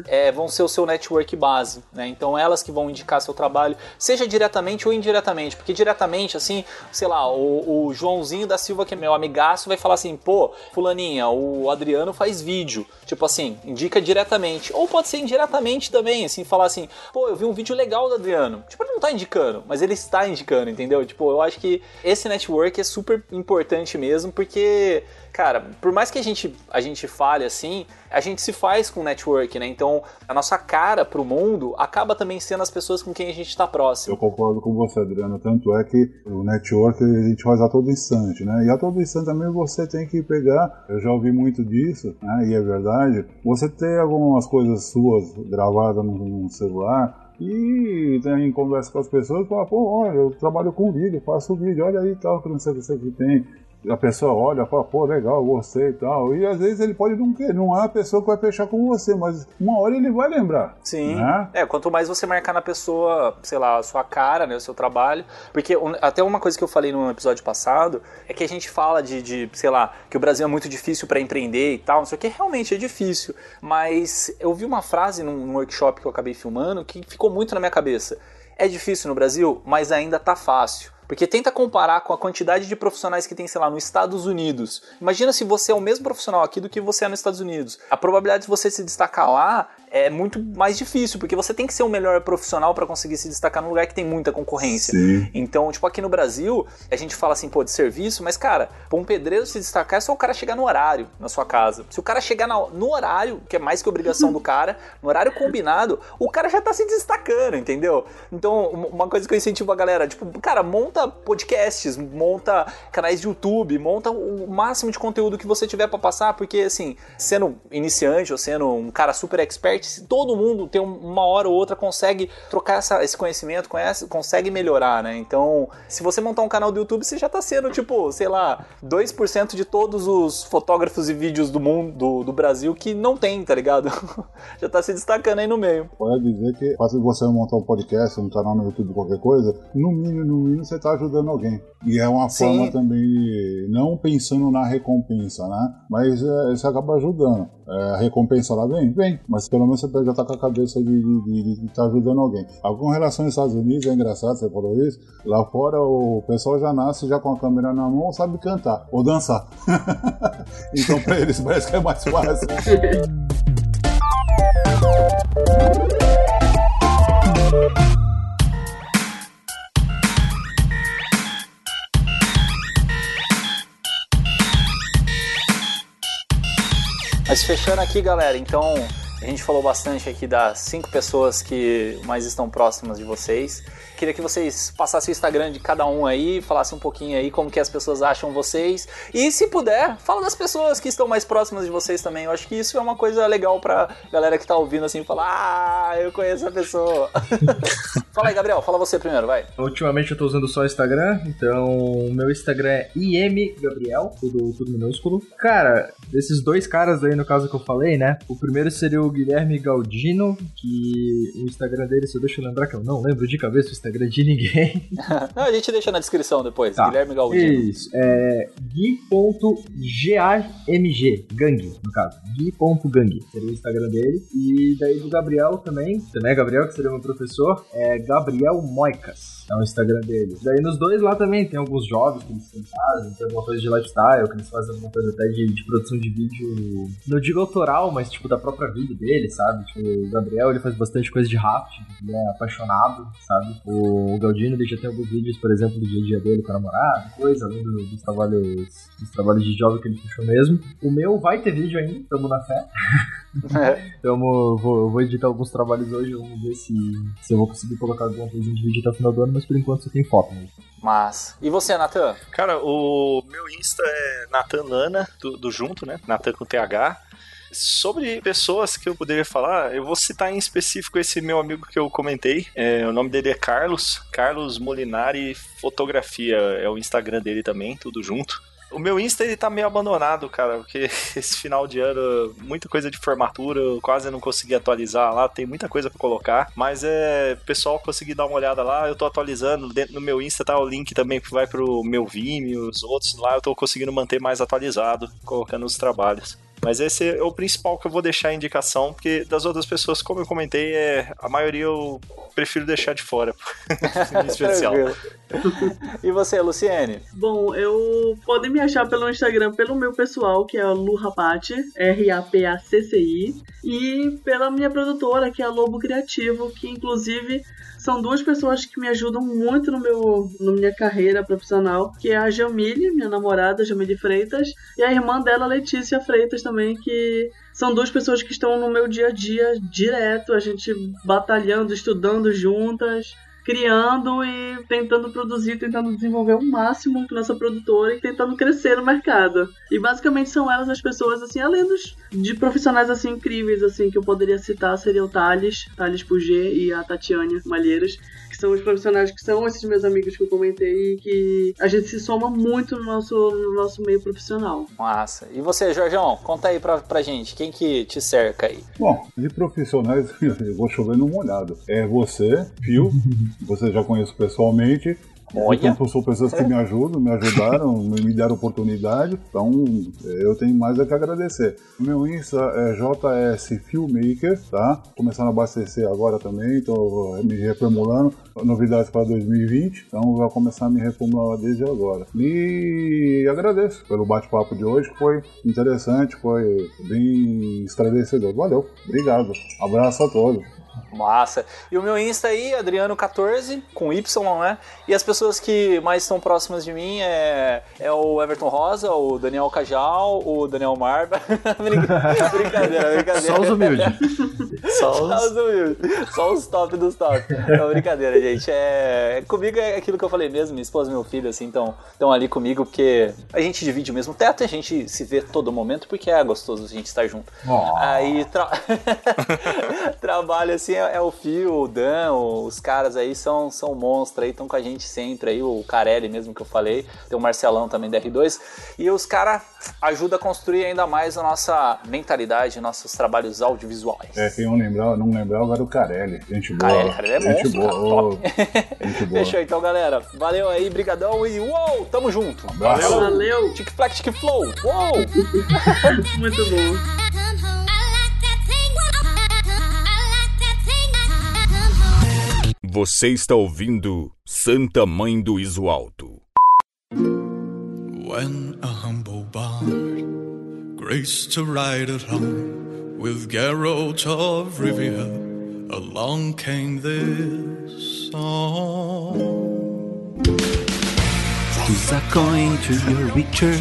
é, vão ser o seu network base, né? Então elas que vão indicar seu trabalho, seja diretamente ou indiretamente, porque diretamente assim, sei lá o, o, Joãozinho da Silva, que é meu amigaço, vai falar assim: pô, Fulaninha, o Adriano faz vídeo. Tipo assim, indica diretamente. Ou pode ser indiretamente também, assim, falar assim: pô, eu vi um vídeo legal do Adriano. Tipo, ele não tá indicando, mas ele está indicando, entendeu? Tipo, eu acho que esse network é super importante mesmo, porque cara, por mais que a gente, a gente fale assim, a gente se faz com network, né? Então, a nossa cara pro mundo acaba também sendo as pessoas com quem a gente está próximo. Eu concordo com você, Adriano. Tanto é que o network a gente faz a todo instante, né? E a todo instante também você tem que pegar, eu já ouvi muito disso, né? E é verdade, você tem algumas coisas suas gravadas no celular, e tem conversa com as pessoas e fala, pô, olha, eu trabalho com vídeo, faço vídeo, olha aí tal, que não sei o que tem a pessoa olha, fala, pô, legal, gostei e tal. E às vezes ele pode não querer, não é a pessoa que vai fechar com você, mas uma hora ele vai lembrar. Sim. Né? É, quanto mais você marcar na pessoa, sei lá, a sua cara, né, o seu trabalho. Porque até uma coisa que eu falei no episódio passado é que a gente fala de, de sei lá, que o Brasil é muito difícil para empreender e tal, não sei o que, realmente é difícil. Mas eu vi uma frase num, num workshop que eu acabei filmando que ficou muito na minha cabeça. É difícil no Brasil, mas ainda tá fácil. Porque tenta comparar com a quantidade de profissionais que tem, sei lá, nos Estados Unidos. Imagina se você é o mesmo profissional aqui do que você é nos Estados Unidos. A probabilidade de você se destacar lá é muito mais difícil, porque você tem que ser o melhor profissional para conseguir se destacar num lugar que tem muita concorrência. Sim. Então, tipo, aqui no Brasil, a gente fala assim, pô, de serviço, mas, cara, pra um pedreiro se destacar é só o cara chegar no horário na sua casa. Se o cara chegar no horário, que é mais que obrigação do cara, no horário combinado, o cara já tá se destacando, entendeu? Então, uma coisa que eu incentivo a galera, tipo, cara, monta podcasts, monta canais de YouTube, monta o máximo de conteúdo que você tiver para passar, porque, assim, sendo iniciante ou sendo um cara super expert, se todo mundo tem uma hora ou outra consegue trocar essa, esse conhecimento, conhece, consegue melhorar, né? Então, se você montar um canal do YouTube, você já tá sendo, tipo, sei lá, 2% de todos os fotógrafos e vídeos do mundo, do, do Brasil que não tem, tá ligado? (laughs) já tá se destacando aí no meio. Pode dizer que fácil você montar um podcast, um canal no YouTube, qualquer coisa, no mínimo, no mínimo você tá ajudando alguém. E é uma Sim. forma também, não pensando na recompensa, né? Mas é, você acaba ajudando. É, a recompensa lá vem? Vem. Mas pelo menos você já tá com a cabeça de estar tá ajudando alguém. Com relação aos Estados Unidos, é engraçado, você falou isso. Lá fora o pessoal já nasce já com a câmera na mão, sabe cantar ou dançar. (laughs) então pra eles parece que é mais fácil. Mas fechando aqui, galera, então a gente falou bastante aqui das cinco pessoas que mais estão próximas de vocês. Queria que vocês passassem o Instagram de cada um aí, falassem um pouquinho aí como que as pessoas acham vocês. E se puder, fala das pessoas que estão mais próximas de vocês também. Eu acho que isso é uma coisa legal pra galera que tá ouvindo assim, falar, ah, eu conheço a pessoa. (laughs) fala aí, Gabriel, fala você primeiro, vai. Ultimamente eu tô usando só o Instagram, então meu Instagram é imgabriel, tudo, tudo minúsculo. Cara, desses dois caras aí no caso que eu falei, né? O primeiro seria o Guilherme Galdino, que o Instagram dele, se eu deixa eu lembrar que eu não lembro de cabeça o Instagram Instagram de ninguém. (laughs) Não, a gente deixa na descrição depois. Tá. Guilherme Galdino. Isso. É gui.gamg. Gang, no caso. gui.gang. Seria o Instagram dele. E daí do Gabriel também. Também é Gabriel, que seria meu professor. É Gabriel Moicas é o Instagram dele. Daí nos dois lá também tem alguns jogos que eles fazem, tem alguma coisa de lifestyle, que eles fazem alguma coisa até de, de produção de vídeo, não digo autoral, mas tipo da própria vida dele, sabe? Tipo, o Gabriel ele faz bastante coisa de rafting, ele é apaixonado, sabe? O Galdino ele já tem alguns vídeos, por exemplo, do dia a dia dele com a namorada, coisa, além do, dos trabalhos dos trabalhos de jovem que ele puxou mesmo. O meu vai ter vídeo ainda, tamo na fé. (laughs) É. então vou, vou editar alguns trabalhos hoje, vamos ver se, se eu vou conseguir colocar alguma coisa de vídeo até o final do ano, mas por enquanto só tem foto mesmo. Mas. E você, Natan? Cara, o meu Insta é Natan Lana, do, do junto, né? Natan com TH. Sobre pessoas que eu poderia falar, eu vou citar em específico esse meu amigo que eu comentei. É, o nome dele é Carlos, Carlos Molinari Fotografia, é o Instagram dele também, tudo junto. O meu Insta ele tá meio abandonado, cara, porque (laughs) esse final de ano, muita coisa de formatura, eu quase não consegui atualizar lá, tem muita coisa para colocar, mas é, pessoal, consegui dar uma olhada lá, eu tô atualizando, dentro do meu Insta tá o link também que vai pro meu Vimeo, os outros lá, eu tô conseguindo manter mais atualizado, colocando os trabalhos. Mas esse é o principal que eu vou deixar a indicação, porque das outras pessoas, como eu comentei, é, a maioria eu prefiro deixar de fora. (laughs) em especial. (laughs) e você, Luciene? Bom, eu podem me achar pelo Instagram, pelo meu pessoal, que é o Lu Rapacci, R-A-P-A-C-C-I, e pela minha produtora, que é a Lobo Criativo, que inclusive são duas pessoas que me ajudam muito no meu, na minha carreira profissional, que é a Jamile, minha namorada, Jamile Freitas, e a irmã dela, Letícia Freitas também, que são duas pessoas que estão no meu dia a dia direto, a gente batalhando, estudando juntas, criando e tentando produzir, tentando desenvolver o máximo nossa produtora e tentando crescer no mercado. E basicamente são elas as pessoas, assim, além dos, de profissionais, assim, incríveis, assim, que eu poderia citar, seria o Thales, Thales Puget e a Tatiane Malheiras, são os profissionais que são esses meus amigos que eu comentei e que a gente se soma muito no nosso, no nosso meio profissional. Massa. E você, Jorjão, conta aí pra, pra gente, quem que te cerca aí? Bom, de profissionais, (laughs) eu vou chover no molhado. É você, Fio, (laughs) você já conheço pessoalmente. Olha. Então, são pessoas que me ajudam, me ajudaram, (laughs) me deram oportunidade. Então, eu tenho mais a que agradecer. Meu Insta é JS Filmmaker, tá? Começando a abastecer agora também, tô me reformulando. Novidades para 2020, então vou começar a me reformular desde agora. E agradeço pelo bate-papo de hoje, foi interessante, foi bem esclarecedor. Valeu, obrigado. Abraço a todos. Massa. E o meu Insta aí, Adriano14, com Y, né? E as pessoas que mais estão próximas de mim é, é o Everton Rosa, o Daniel Cajal, o Daniel Marba. (laughs) brincadeira, brincadeira. Só os humildes. Só os... Só os humildes. Só os top dos top. Não, brincadeira, gente. É... Comigo é aquilo que eu falei mesmo, minha esposa e meu filho, assim, estão ali comigo, porque a gente divide o mesmo teto, a gente se vê todo momento, porque é gostoso a gente estar junto. Oh. Aí tra... (laughs) trabalho assim, é, é, o Fio, o Dan, os caras aí são, são monstros aí, estão com a gente sempre aí, o Carelli mesmo que eu falei, tem o Marcelão também da R2, e os caras ajudam a construir ainda mais a nossa mentalidade, nossos trabalhos audiovisuais. É, quem não lembrar, não lembrar agora o Carelli, gente boa. Carelli, Carelli é gente monstro, boa, cara, top. gente boa. Fechou então, galera. Valeu aí, brigadão e uou, tamo junto. Abraço. Valeu! Tic Flac, Tic Flow, uou! (laughs) Muito bom. Você está ouvindo Santa Mãe do Iso Alto. When a humble bard graced to ride along with Geralt of Rivia, along came this song. Who's a coin to your richer?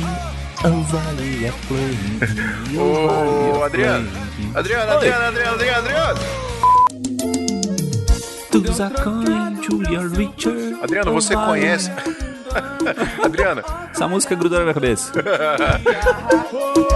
Oh, valley of flame. (laughs) Ô, Adriano. Adriano, Adriano, Adriano, Adriano, Adriano. Who's a coin to your richer? Adriano, você conhece. (laughs) Adriano, Essa música grudou na minha cabeça. (laughs)